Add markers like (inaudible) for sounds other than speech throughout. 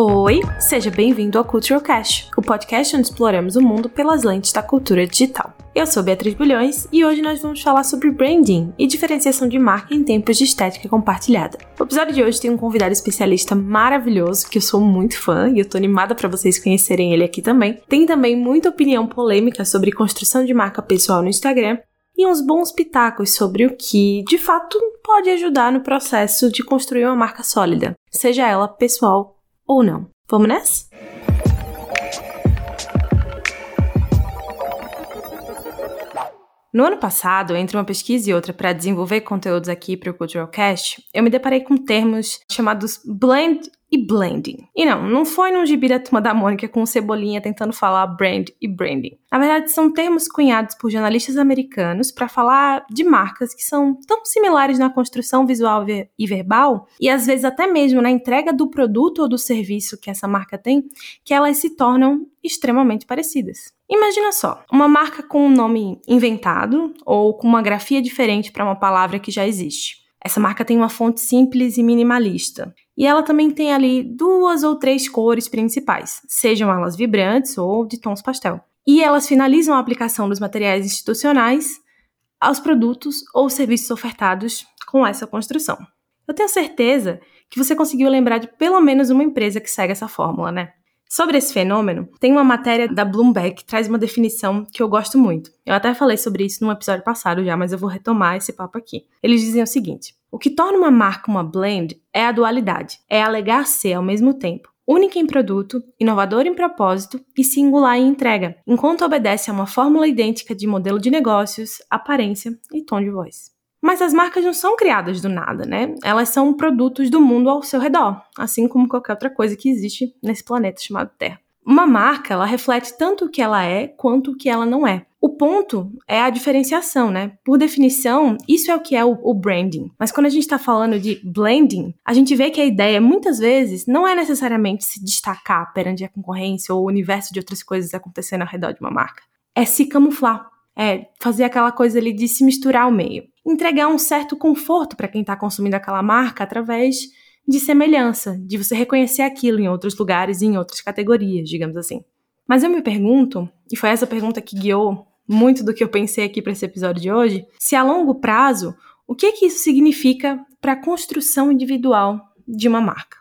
Oi, seja bem-vindo ao Cultural Cash, o podcast onde exploramos o mundo pelas lentes da cultura digital. Eu sou Beatriz Bulhões e hoje nós vamos falar sobre branding e diferenciação de marca em tempos de estética compartilhada. O episódio de hoje tem um convidado especialista maravilhoso que eu sou muito fã e eu tô animada para vocês conhecerem ele aqui também. Tem também muita opinião polêmica sobre construção de marca pessoal no Instagram e uns bons pitacos sobre o que, de fato, pode ajudar no processo de construir uma marca sólida, seja ela pessoal ou não. Vamos nessa? No ano passado, entre uma pesquisa e outra para desenvolver conteúdos aqui para o Cultural Cast, eu me deparei com termos chamados blend e blending. E não, não foi num gibi da Turma da Mônica com Cebolinha tentando falar brand e branding. Na verdade, são termos cunhados por jornalistas americanos para falar de marcas que são tão similares na construção visual e verbal, e às vezes até mesmo na entrega do produto ou do serviço que essa marca tem, que elas se tornam extremamente parecidas. Imagina só, uma marca com um nome inventado ou com uma grafia diferente para uma palavra que já existe. Essa marca tem uma fonte simples e minimalista. E ela também tem ali duas ou três cores principais, sejam elas vibrantes ou de tons pastel. E elas finalizam a aplicação dos materiais institucionais aos produtos ou serviços ofertados com essa construção. Eu tenho certeza que você conseguiu lembrar de pelo menos uma empresa que segue essa fórmula, né? Sobre esse fenômeno, tem uma matéria da Bloomberg que traz uma definição que eu gosto muito. Eu até falei sobre isso num episódio passado já, mas eu vou retomar esse papo aqui. Eles dizem o seguinte: o que torna uma marca uma blend é a dualidade, é alegar ser ao mesmo tempo única em produto, inovadora em propósito e singular em entrega, enquanto obedece a uma fórmula idêntica de modelo de negócios, aparência e tom de voz. Mas as marcas não são criadas do nada, né? Elas são produtos do mundo ao seu redor, assim como qualquer outra coisa que existe nesse planeta chamado Terra. Uma marca, ela reflete tanto o que ela é quanto o que ela não é. O ponto é a diferenciação, né? Por definição, isso é o que é o, o branding. Mas quando a gente está falando de blending, a gente vê que a ideia, muitas vezes, não é necessariamente se destacar perante a concorrência ou o universo de outras coisas acontecendo ao redor de uma marca. É se camuflar. É fazer aquela coisa ali de se misturar ao meio entregar um certo conforto para quem está consumindo aquela marca através de semelhança, de você reconhecer aquilo em outros lugares e em outras categorias, digamos assim. Mas eu me pergunto, e foi essa pergunta que guiou muito do que eu pensei aqui para esse episódio de hoje, se a longo prazo, o que que isso significa para a construção individual de uma marca?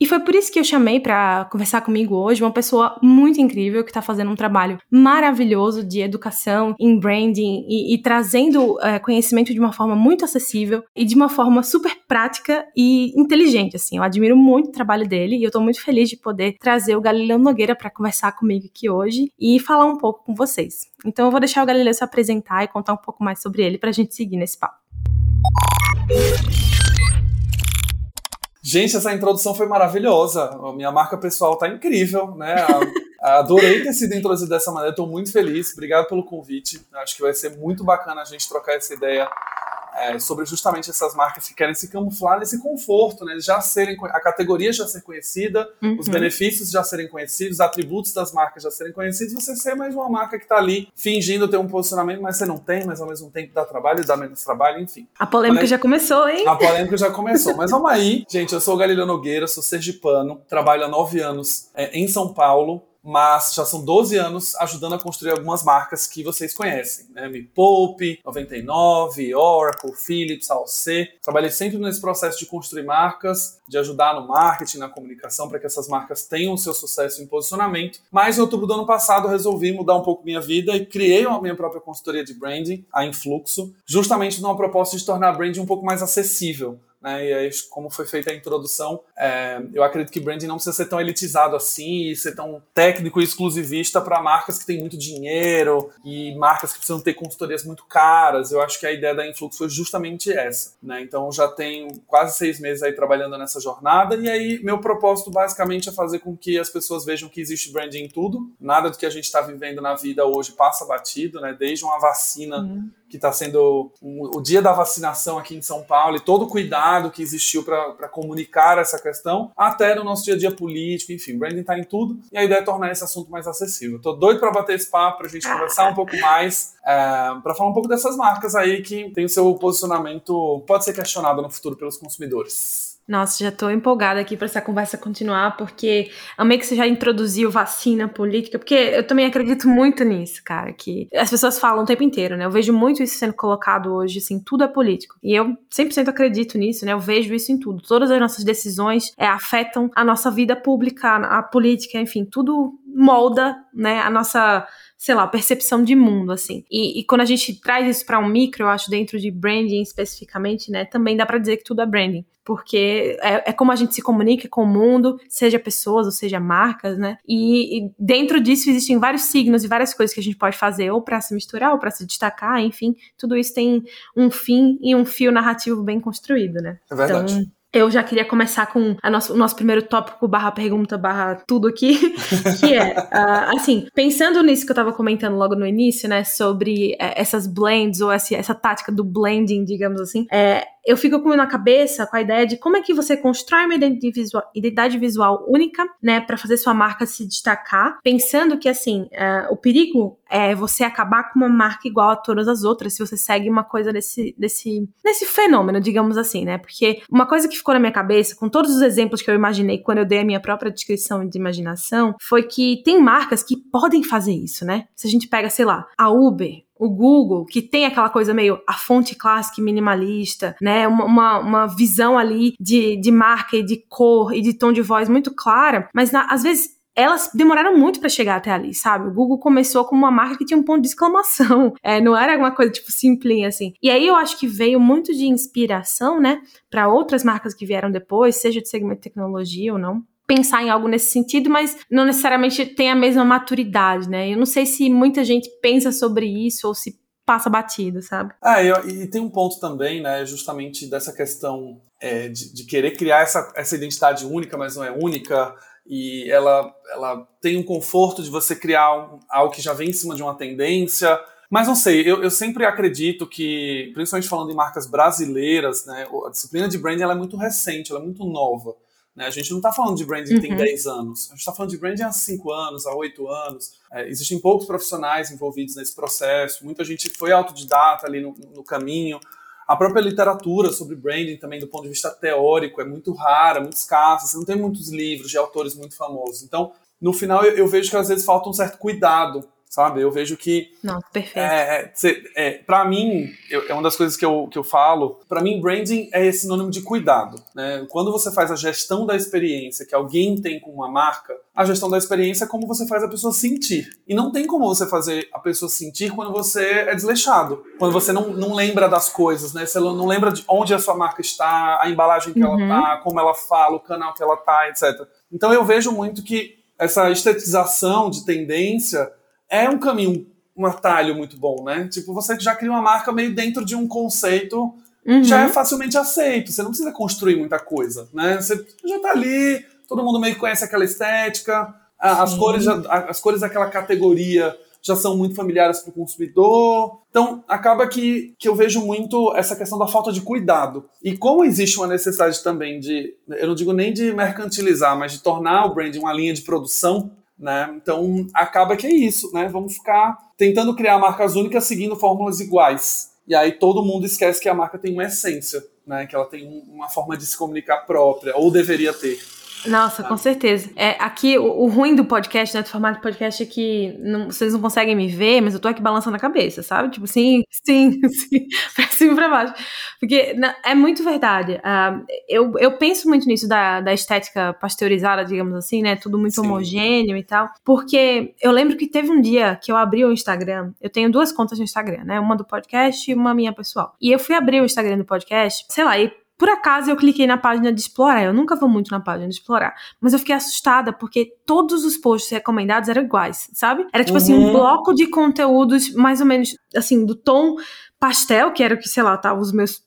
E foi por isso que eu chamei para conversar comigo hoje uma pessoa muito incrível que está fazendo um trabalho maravilhoso de educação em branding e, e trazendo é, conhecimento de uma forma muito acessível e de uma forma super prática e inteligente. Assim, eu admiro muito o trabalho dele e eu estou muito feliz de poder trazer o Galileu Nogueira para conversar comigo aqui hoje e falar um pouco com vocês. Então eu vou deixar o Galileu se apresentar e contar um pouco mais sobre ele para a gente seguir nesse papo. Gente, essa introdução foi maravilhosa. A minha marca pessoal tá incrível, né? Adorei ter sido introduzido dessa maneira, estou muito feliz. Obrigado pelo convite. Acho que vai ser muito bacana a gente trocar essa ideia é, sobre justamente essas marcas que querem se camuflar nesse conforto, né? Já serem a categoria já ser conhecida, uhum. os benefícios já serem conhecidos, os atributos das marcas já serem conhecidos, você ser mais uma marca que está ali fingindo ter um posicionamento, mas você não tem, mas ao mesmo tempo dá trabalho, dá menos trabalho, enfim. A polêmica já começou, hein? A polêmica já começou, (laughs) mas vamos aí, gente. Eu sou o Galileu Nogueira, sou sergipano, trabalho há nove anos é, em São Paulo mas já são 12 anos ajudando a construir algumas marcas que vocês conhecem, né? Me Poupe, 99, Oracle, Philips, AOC. Trabalhei sempre nesse processo de construir marcas, de ajudar no marketing, na comunicação, para que essas marcas tenham seu sucesso em posicionamento. Mas em outubro do ano passado resolvi mudar um pouco minha vida e criei a minha própria consultoria de branding, a Influxo, justamente numa proposta de tornar a branding um pouco mais acessível né? E aí, como foi feita a introdução, é, eu acredito que branding não precisa ser tão elitizado assim e ser tão técnico e exclusivista para marcas que têm muito dinheiro e marcas que precisam ter consultorias muito caras. Eu acho que a ideia da Influx foi justamente essa, né? Então já tenho quase seis meses aí trabalhando nessa jornada e aí meu propósito basicamente é fazer com que as pessoas vejam que existe branding em tudo. Nada do que a gente está vivendo na vida hoje passa batido, né? Desde uma vacina uhum que está sendo o dia da vacinação aqui em São Paulo e todo o cuidado que existiu para comunicar essa questão, até no nosso dia a dia político, enfim, branding está em tudo e a ideia é tornar esse assunto mais acessível. Estou doido para bater esse papo, para a gente conversar um pouco mais, é, para falar um pouco dessas marcas aí que tem o seu posicionamento, pode ser questionado no futuro pelos consumidores. Nossa, já tô empolgada aqui para essa conversa continuar, porque amei que você já introduziu vacina política, porque eu também acredito muito nisso, cara, que as pessoas falam o tempo inteiro, né? Eu vejo muito isso sendo colocado hoje, assim, tudo é político. E eu 100% acredito nisso, né? Eu vejo isso em tudo. Todas as nossas decisões é, afetam a nossa vida pública, a política, enfim, tudo molda, né, a nossa sei lá, percepção de mundo, assim. E, e quando a gente traz isso para um micro, eu acho, dentro de branding especificamente, né, também dá para dizer que tudo é branding. Porque é, é, como a gente se comunica com o mundo, seja pessoas ou seja marcas, né? E, e dentro disso existem vários signos e várias coisas que a gente pode fazer, ou para se misturar, ou para se destacar, enfim. Tudo isso tem um fim e um fio narrativo bem construído, né? É verdade. Então, eu já queria começar com nosso, o nosso primeiro tópico barra pergunta barra tudo aqui, (laughs) que é, uh, assim, pensando nisso que eu tava comentando logo no início, né, sobre é, essas blends, ou essa, essa tática do blending, digamos assim, é, eu fico com na cabeça com a ideia de como é que você constrói uma identidade visual, única, né, para fazer sua marca se destacar, pensando que, assim, uh, o perigo é você acabar com uma marca igual a todas as outras se você segue uma coisa desse, desse, desse fenômeno, digamos assim, né, porque uma coisa que ficou na minha cabeça, com todos os exemplos que eu imaginei quando eu dei a minha própria descrição de imaginação, foi que tem marcas que podem fazer isso, né? Se a gente pega, sei lá, a Uber, o Google, que tem aquela coisa meio a fonte clássica e minimalista, né? Uma, uma, uma, visão ali de, de marca e de cor e de tom de voz muito clara, mas na, às vezes elas demoraram muito para chegar até ali, sabe? O Google começou como uma marca que tinha um ponto de exclamação, (laughs) é, não era uma coisa tipo simples assim. E aí eu acho que veio muito de inspiração, né, para outras marcas que vieram depois, seja de segmento de tecnologia ou não, pensar em algo nesse sentido, mas não necessariamente tem a mesma maturidade, né? Eu não sei se muita gente pensa sobre isso ou se passa batido, sabe? Ah, e, e tem um ponto também, né, justamente dessa questão é, de, de, querer criar essa, essa identidade única, mas não é única, e ela, ela tem um conforto de você criar um, algo que já vem em cima de uma tendência. Mas não sei, eu, eu sempre acredito que, principalmente falando em marcas brasileiras, né, a disciplina de branding ela é muito recente, ela é muito nova. Né? A gente não está falando de branding que tem 10 uhum. anos, a gente está falando de branding há 5 anos, há 8 anos. É, existem poucos profissionais envolvidos nesse processo, muita gente foi autodidata ali no, no caminho. A própria literatura sobre branding também, do ponto de vista teórico, é muito rara, muito escassa. Você não tem muitos livros de autores muito famosos. Então, no final, eu, eu vejo que às vezes falta um certo cuidado sabe? Eu vejo que. Não, perfeito. É, é, é para mim, eu, é uma das coisas que eu, que eu falo. Para mim, branding é sinônimo de cuidado. Né? Quando você faz a gestão da experiência que alguém tem com uma marca, a gestão da experiência é como você faz a pessoa sentir. E não tem como você fazer a pessoa sentir quando você é desleixado. Quando você não, não lembra das coisas, né? Você não lembra de onde a sua marca está, a embalagem que uhum. ela tá, como ela fala, o canal que ela tá, etc. Então eu vejo muito que essa estetização de tendência é um caminho, um atalho muito bom, né? Tipo, você já cria uma marca meio dentro de um conceito uhum. já é facilmente aceito. Você não precisa construir muita coisa, né? Você já tá ali, todo mundo meio que conhece aquela estética, as cores, já, as cores daquela categoria já são muito familiares para o consumidor. Então, acaba que, que eu vejo muito essa questão da falta de cuidado. E como existe uma necessidade também de, eu não digo nem de mercantilizar, mas de tornar o branding uma linha de produção, né? Então acaba que é isso, né? Vamos ficar tentando criar marcas únicas seguindo fórmulas iguais. E aí todo mundo esquece que a marca tem uma essência, né? Que ela tem uma forma de se comunicar própria, ou deveria ter. Nossa, com certeza. É, aqui, o, o, ruim do podcast, né, do formato de podcast é que não, vocês não conseguem me ver, mas eu tô aqui balançando a cabeça, sabe? Tipo, sim, (laughs) sim, sim, pra cima e pra baixo. Porque na, é muito verdade. Uh, eu, eu penso muito nisso da, da estética pasteurizada, digamos assim, né? Tudo muito sim. homogêneo e tal. Porque eu lembro que teve um dia que eu abri o Instagram. Eu tenho duas contas no Instagram, né? Uma do podcast e uma minha pessoal. E eu fui abrir o Instagram do podcast, sei lá, e por acaso eu cliquei na página de explorar. Eu nunca vou muito na página de explorar. Mas eu fiquei assustada porque todos os posts recomendados eram iguais, sabe? Era tipo uhum. assim, um uhum. bloco de conteúdos mais ou menos assim, do tom pastel, que era o que, sei lá, tava os meus.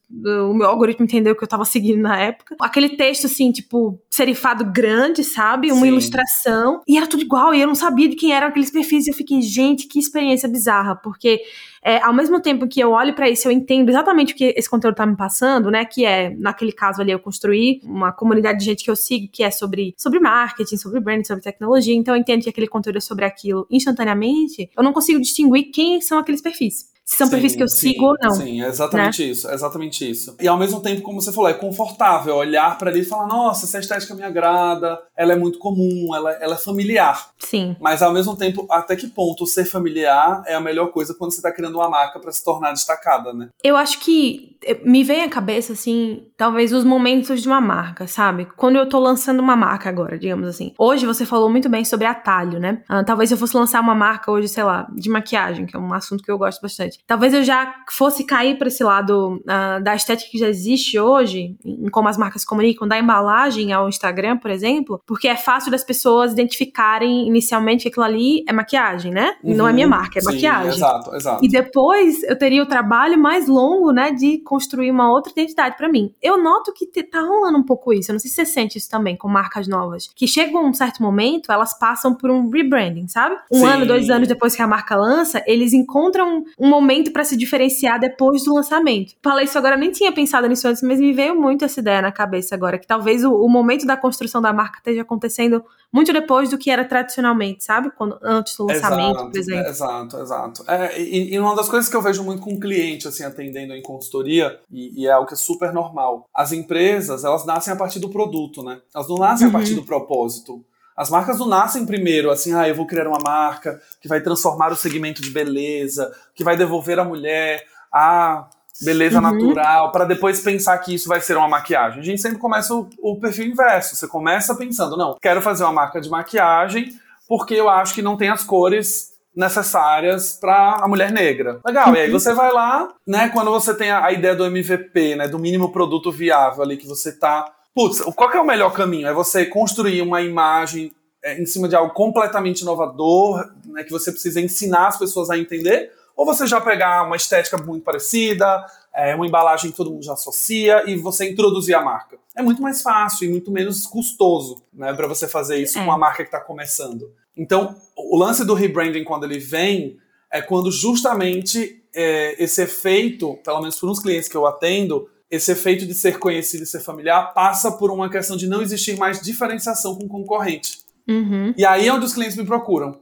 O meu algoritmo entendeu que eu tava seguindo na época. Aquele texto, assim, tipo, serifado grande, sabe? Uma Sim. ilustração. E era tudo igual, e eu não sabia de quem eram aqueles perfis. E eu fiquei, gente, que experiência bizarra. Porque, é, ao mesmo tempo que eu olho para isso, eu entendo exatamente o que esse conteúdo tá me passando, né? Que é, naquele caso ali, eu construí uma comunidade de gente que eu sigo, que é sobre, sobre marketing, sobre branding, sobre tecnologia. Então, eu entendo que aquele conteúdo é sobre aquilo instantaneamente. Eu não consigo distinguir quem são aqueles perfis se são sim, perfis que eu sim, sigo ou não. Sim, é exatamente né? isso, é exatamente isso. E ao mesmo tempo, como você falou, é confortável olhar para ali e falar, nossa, essa estética me agrada, ela é muito comum, ela, ela é familiar. Sim. Mas ao mesmo tempo, até que ponto ser familiar é a melhor coisa quando você está criando uma marca para se tornar destacada, né? Eu acho que eh, me vem à cabeça, assim, talvez os momentos de uma marca, sabe? Quando eu tô lançando uma marca agora, digamos assim. Hoje você falou muito bem sobre atalho, né? Ah, talvez eu fosse lançar uma marca hoje, sei lá, de maquiagem, que é um assunto que eu gosto bastante. Talvez eu já fosse cair para esse lado uh, da estética que já existe hoje, em como as marcas comunicam, da embalagem ao Instagram, por exemplo, porque é fácil das pessoas identificarem inicialmente que aquilo ali é maquiagem, né? Uhum, Não é minha marca, é sim, maquiagem. Exato, exato. E depois eu teria o trabalho mais longo, né, de construir uma outra identidade para mim. Eu noto que tá rolando um pouco isso. Eu não sei se você sente isso também com marcas novas, que chega um certo momento, elas passam por um rebranding, sabe? Um sim. ano, dois anos depois que a marca lança, eles encontram um momento para se diferenciar depois do lançamento. Falei isso agora, nem tinha pensado nisso antes, mas me veio muito essa ideia na cabeça agora, que talvez o, o momento da construção da marca esteja acontecendo muito depois do que era tradicionalmente, sabe? Quando, antes do lançamento, exato, por exemplo. Exato, exato. É, e, e, uma das coisas que eu vejo muito com cliente, assim, atendendo em consultoria, e, e, é algo que é super normal, as empresas, elas nascem a partir do produto, né? Elas não nascem uhum. a partir do propósito. As marcas não nascem primeiro, assim, ah, eu vou criar uma marca que vai transformar o segmento de beleza, que vai devolver a mulher a beleza uhum. natural, para depois pensar que isso vai ser uma maquiagem. A gente sempre começa o, o, perfil inverso. Você começa pensando, não, quero fazer uma marca de maquiagem porque eu acho que não tem as cores necessárias para a mulher negra. Legal, e aí uhum. você vai lá, né, quando você tem a, a, ideia do MVP, né, do mínimo produto viável ali que você tá... Putz, qual é o melhor caminho? É você construir uma imagem é, em cima de algo completamente inovador, né, que você precisa ensinar as pessoas a entender, ou você já pegar uma estética muito parecida, é, uma embalagem que todo mundo já associa e você introduzir a marca. É muito mais fácil e muito menos custoso né, para você fazer isso é. com a marca que está começando. Então, o lance do rebranding, quando ele vem, é quando justamente é, esse efeito, pelo menos por uns clientes que eu atendo, esse efeito de ser conhecido e ser familiar passa por uma questão de não existir mais diferenciação com o concorrente. Uhum. E aí é onde os clientes me procuram.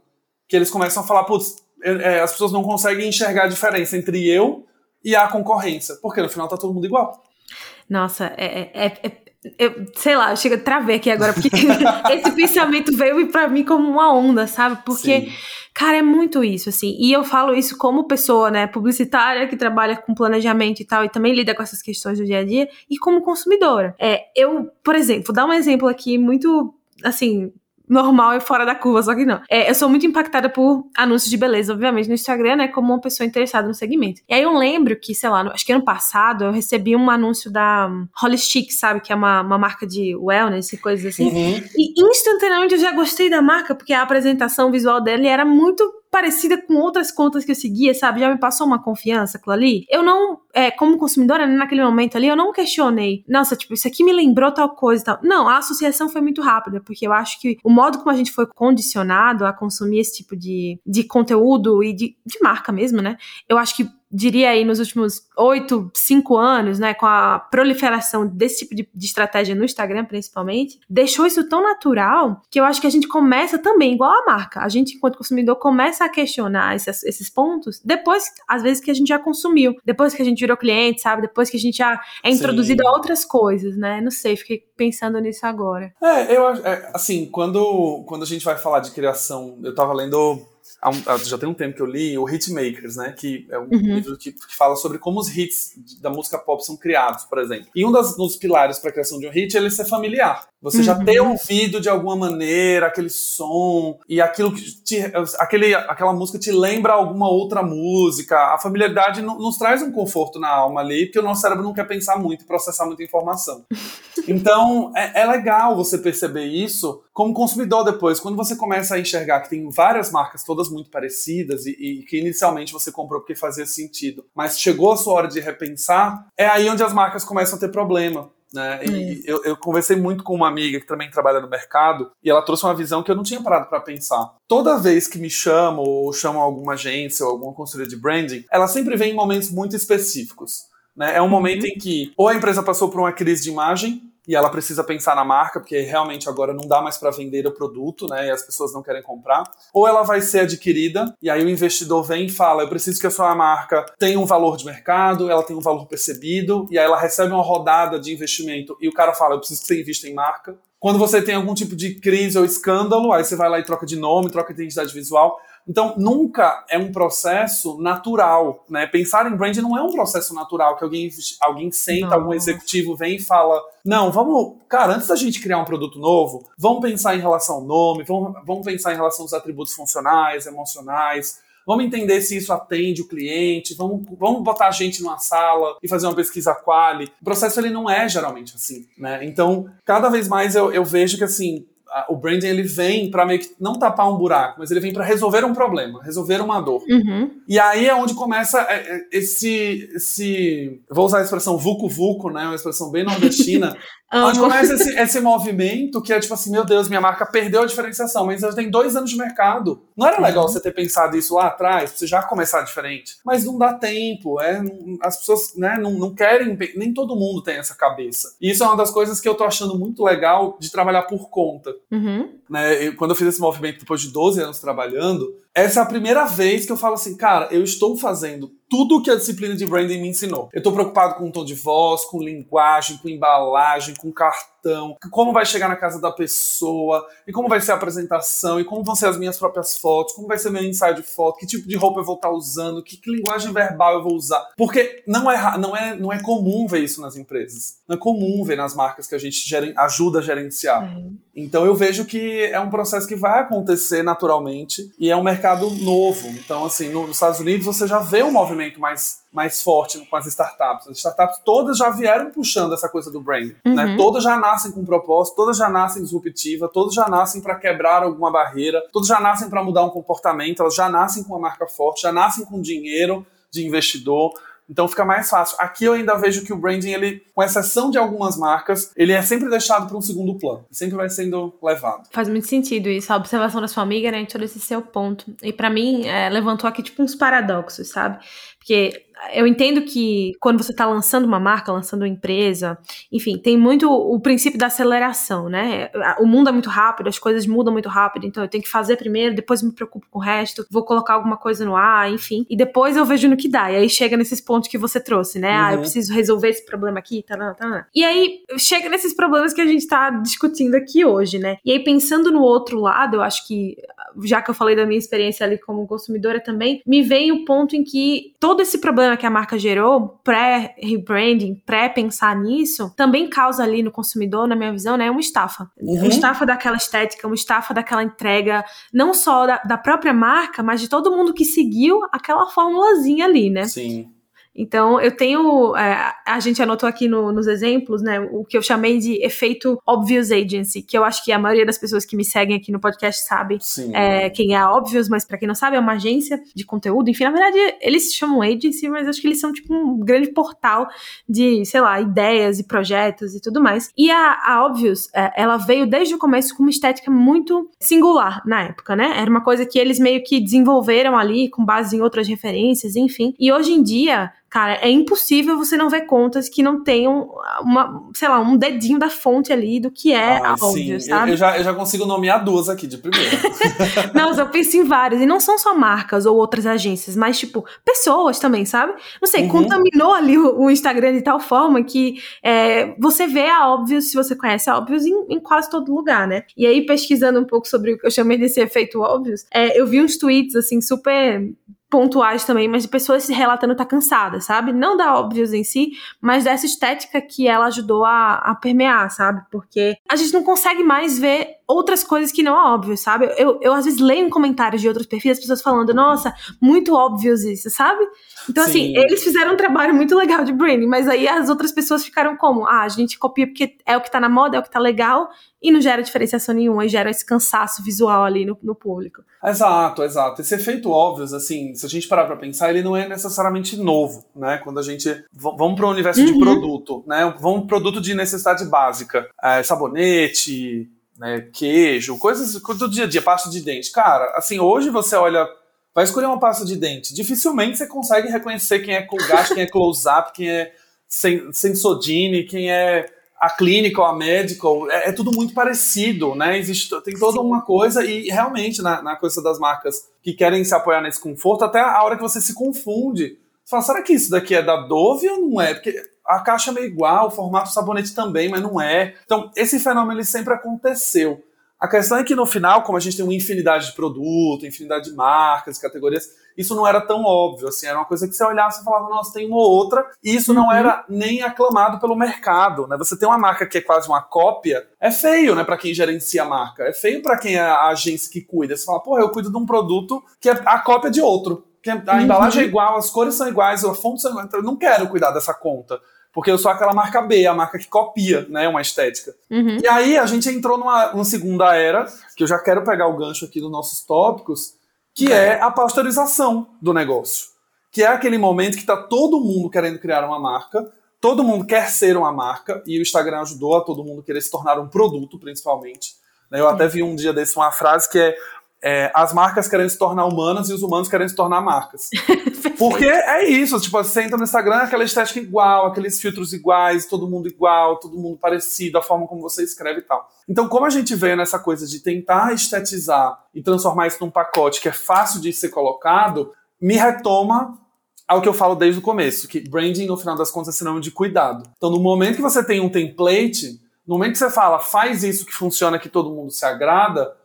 Que eles começam a falar, putz, é, as pessoas não conseguem enxergar a diferença entre eu e a concorrência, porque no final tá todo mundo igual. Nossa, é, é, é, é eu, sei lá, chega a travei aqui agora, porque (laughs) esse pensamento veio para mim como uma onda, sabe? Porque, Sim. cara, é muito isso, assim. E eu falo isso como pessoa, né, publicitária, que trabalha com planejamento e tal, e também lida com essas questões do dia a dia, e como consumidora. É, eu, por exemplo, vou dar um exemplo aqui muito, assim, normal e fora da curva, só que não. É, eu sou muito impactada por anúncios de beleza, obviamente, no Instagram, né? Como uma pessoa interessada no segmento. E aí eu lembro que, sei lá, acho que ano passado eu recebi um anúncio da Holistic, sabe? Que é uma, uma marca de wellness e coisas assim. Uhum. E instantaneamente eu já gostei da marca, porque a apresentação visual dela era muito parecida com outras contas que eu seguia, sabe? Já me passou uma confiança aquilo ali. Eu não, é, como consumidora, né, naquele momento ali, eu não questionei. Nossa, tipo, isso aqui me lembrou tal coisa e tal. Não, a associação foi muito rápida, porque eu acho que o modo como a gente foi condicionado a consumir esse tipo de, de conteúdo e de, de marca mesmo, né? Eu acho que diria aí nos últimos oito, cinco anos, né, com a proliferação desse tipo de, de, estratégia no Instagram, principalmente, deixou isso tão natural que eu acho que a gente começa também, igual a marca, a gente, enquanto consumidor, começa a questionar esses, esses pontos depois, às vezes, que a gente já consumiu, depois que a gente virou cliente, sabe, depois que a gente já é introduzido Sim. a outras coisas, né, não sei, fiquei pensando nisso agora. É, eu acho, é, assim, quando, quando a gente vai falar de criação, eu tava lendo já tem um tempo que eu li o Hitmakers, né? Que é um uhum. livro que, que, fala sobre como os hits da música pop são criados, por exemplo. E um das, dos pilares para a criação de um hit é ele ser familiar. Você uhum. já ter ouvido de alguma maneira aquele som e aquilo que te, aquele, aquela música te lembra alguma outra música. A familiaridade nos traz um conforto na alma ali, porque o nosso cérebro não quer pensar muito e processar muita informação. (laughs) Então, é, é legal você perceber isso como consumidor depois. Quando você começa a enxergar que tem várias marcas todas muito parecidas e, e que inicialmente você comprou porque fazia sentido, mas chegou a sua hora de repensar, é aí onde as marcas começam a ter problema. Né? E hum. eu, eu, conversei muito com uma amiga que também trabalha no mercado e ela trouxe uma visão que eu não tinha parado para pensar. Toda vez que me chamam ou chamam alguma agência ou alguma consultoria de branding, ela sempre vem em momentos muito específicos. Né? É um uhum. momento em que ou a empresa passou por uma crise de imagem e ela precisa pensar na marca, porque realmente agora não dá mais para vender o produto, né? E as pessoas não querem comprar. Ou ela vai ser adquirida, e aí o investidor vem e fala: eu preciso que a sua marca tenha um valor de mercado, ela tenha um valor percebido, e aí ela recebe uma rodada de investimento, e o cara fala: eu preciso que você invista em marca. Quando você tem algum tipo de crise ou escândalo, aí você vai lá e troca de nome, troca de identidade visual. Então, nunca é um processo natural, né? Pensar em brand não é um processo natural que alguém, alguém senta, não. algum executivo vem e fala: não, vamos, cara, antes da gente criar um produto novo, vamos pensar em relação ao nome, vamos, vamos pensar em relação aos atributos funcionais, emocionais, Vamos entender se isso atende o cliente, vamos, vamos botar a gente numa sala e fazer uma pesquisa quali. O processo ele não é geralmente assim, né? Então, cada vez mais eu, eu vejo que assim, o branding ele vem para meio que não tapar um buraco, mas ele vem para resolver um problema, resolver uma dor. Uhum. E aí é onde começa é, é, esse, esse, vou usar a expressão vucu vucu, né, uma expressão bem nordestina, (laughs) onde começa esse, esse, movimento que é tipo assim, meu Deus, minha marca perdeu a diferenciação, mas ela tem dois anos de mercado. Não era legal uhum. você ter pensado isso lá atrás, você já começar diferente, mas não dá tempo, é, as pessoas, né, não, não querem, nem todo mundo tem essa cabeça. E isso é uma das coisas que eu tô achando muito legal de trabalhar por conta. Uhum. Né, quando eu fiz esse movimento depois de 12 anos trabalhando, essa é a primeira vez que eu falo assim, cara, eu estou fazendo tudo que a disciplina de branding me ensinou. Eu estou preocupado com o tom de voz, com linguagem, com embalagem, com cartão, como vai chegar na casa da pessoa, e como vai ser a apresentação, e como vão ser as minhas próprias fotos, como vai ser meu ensaio de foto, que tipo de roupa eu vou estar usando, que, que linguagem verbal eu vou usar. Porque não é, não, é, não é comum ver isso nas empresas. Não é comum ver nas marcas que a gente geren, ajuda a gerenciar. Uhum. Então eu vejo que é um processo que vai acontecer naturalmente e é um mercado novo. Então, assim, nos Estados Unidos você já vê um movimento mais, mais forte com as startups. As startups todas já vieram puxando essa coisa do brand. Né? Uhum. Né? Todas já nascem com propósito, todas já nascem disruptiva, todas já nascem para quebrar alguma barreira, todas já nascem para mudar um comportamento, elas já nascem com uma marca forte, já nascem com dinheiro de investidor. Então fica mais fácil. Aqui eu ainda vejo que o branding, ele, com exceção de algumas marcas, ele é sempre deixado para um segundo plano. Sempre vai sendo levado. Faz muito sentido isso. A observação da sua amiga, né, todo esse seu ponto. E para mim, é, levantou aqui tipo uns paradoxos, sabe? Porque eu entendo que quando você está lançando uma marca, lançando uma empresa, enfim, tem muito o princípio da aceleração, né? O mundo é muito rápido, as coisas mudam muito rápido, então eu tenho que fazer primeiro, depois me preocupo com o resto, vou colocar alguma coisa no ar, enfim, e depois eu vejo no que dá. E aí chega nesses pontos que você trouxe, né? Uhum. Ah, eu uhum. preciso resolver esse problema aqui, tá, tá, tá. E aí chega nesses problemas que a gente está discutindo aqui hoje, né? E aí pensando no outro lado, eu acho que já que eu falei da minha experiência ali como consumidora também, me vem o ponto em que todo esse problema que a marca gerou, pré-rebranding, pré-pensar nisso, também causa ali no consumidor, na minha visão, né, uma estafa. Uhum. Uma estafa daquela estética, uma estafa daquela entrega, não só da, da própria marca, mas de todo mundo que seguiu aquela formulazinha ali, né? Sim. Então, eu tenho. É, a gente anotou aqui no, nos exemplos, né, o que eu chamei de efeito Obvious Agency, que eu acho que a maioria das pessoas que me seguem aqui no podcast sabe é, quem é a Obvious, mas para quem não sabe, é uma agência de conteúdo. Enfim, na verdade, eles se chamam agency, mas acho que eles são tipo um grande portal de, sei lá, ideias e projetos e tudo mais. E a, a Obvious, é, ela veio desde o começo com uma estética muito singular na época, né? Era uma coisa que eles meio que desenvolveram ali com base em outras referências, enfim. E hoje em dia, Cara, é impossível você não ver contas que não tenham uma, sei lá, um dedinho da fonte ali do que é ah, óbvio, sim. sabe? Eu, eu, já, eu já consigo nomear duas aqui de primeira. (laughs) não, eu penso em várias. E não são só marcas ou outras agências, mas, tipo, pessoas também, sabe? Não sei, uhum. contaminou ali o, o, Instagram de tal forma que é, você vê a óbvio, se você conhece a óbvio, em, em, quase todo lugar, né? E aí, pesquisando um pouco sobre o que eu chamei desse efeito óbvio, é, eu vi uns tweets, assim, super pontuais também, mas de pessoas se relatando estar tá cansada, sabe? Não da óbvios em si, mas dessa estética que ela ajudou a, a permear, sabe? Porque a gente não consegue mais ver outras coisas que não é óbvio, sabe? Eu, eu às vezes leio em comentários de outros perfis as pessoas falando, nossa, muito óbvios isso, sabe? Então, assim, Sim. assim, eles fizeram um trabalho muito legal de branding, mas aí as outras pessoas ficaram como? Ah, a gente copia porque é o que tá na moda, é o que tá legal, e não gera diferenciação nenhuma, e gera esse cansaço visual ali no, no público. Exato, exato. Esse efeito óbvio, assim, se a gente parar pra pensar, ele não é necessariamente novo, né? Quando a gente. Vamos para o universo uhum. de produto, né? Vamos produto de necessidade básica. É, sabonete, né, queijo, coisas do dia a dia, pasta de dente. Cara, assim, hoje você olha, vai escolher uma pasta de dente, dificilmente você consegue reconhecer quem é Colgate, quem é Close-Up, quem é Sensodine, quem é a clinical, a medical, é, é, tudo muito parecido, né? Existe, tem toda Sim. uma coisa, e realmente, na, na, coisa das marcas que querem se apoiar nesse conforto, até a hora que você se confunde. Você fala, será que isso daqui é da Dove ou não é? Porque a caixa é meio igual, o formato do sabonete também, mas não é. Então, esse fenômeno ele sempre aconteceu. A questão é que no final, como a gente tem uma infinidade de produtos, infinidade de marcas, categorias, isso não era tão óbvio, assim, era uma coisa que você olhava e falava, nossa, tem uma ou outra, e isso não uhum. era nem aclamado pelo mercado, né? Você tem uma marca que é quase uma cópia, é feio, né, para quem gerencia a marca, é feio para quem é a agência que cuida. Você fala, porra, eu cuido de um produto que é a cópia de outro, que a uhum. embalagem é igual, as cores são iguais, a fonte são iguais, então eu não quero cuidar dessa conta porque eu sou aquela marca B, a marca que copia, né, uma estética. Uhum. E aí a gente entrou numa, numa, segunda era, que eu já quero pegar o gancho aqui dos nossos tópicos, que é a pasteurização do negócio. Que é aquele momento que está todo mundo querendo criar uma marca, todo mundo quer ser uma marca, e o Instagram ajudou a todo mundo querer se tornar um produto, principalmente. Eu até vi um dia desse uma frase que é é, as marcas querem se tornar humanas e os humanos querem se tornar marcas. (laughs) Porque é isso, tipo, você entra no Instagram, aquela estética igual, aqueles filtros iguais, todo mundo igual, todo mundo parecido, a forma como você escreve e tal. Então, como a gente vê nessa coisa de tentar estetizar e transformar isso num pacote que é fácil de ser colocado, me retoma ao que eu falo desde o começo, que branding, no final das contas, é sinônimo de cuidado. Então, no momento que você tem um template, no momento que você fala, faz isso que funciona, que todo mundo se agrada,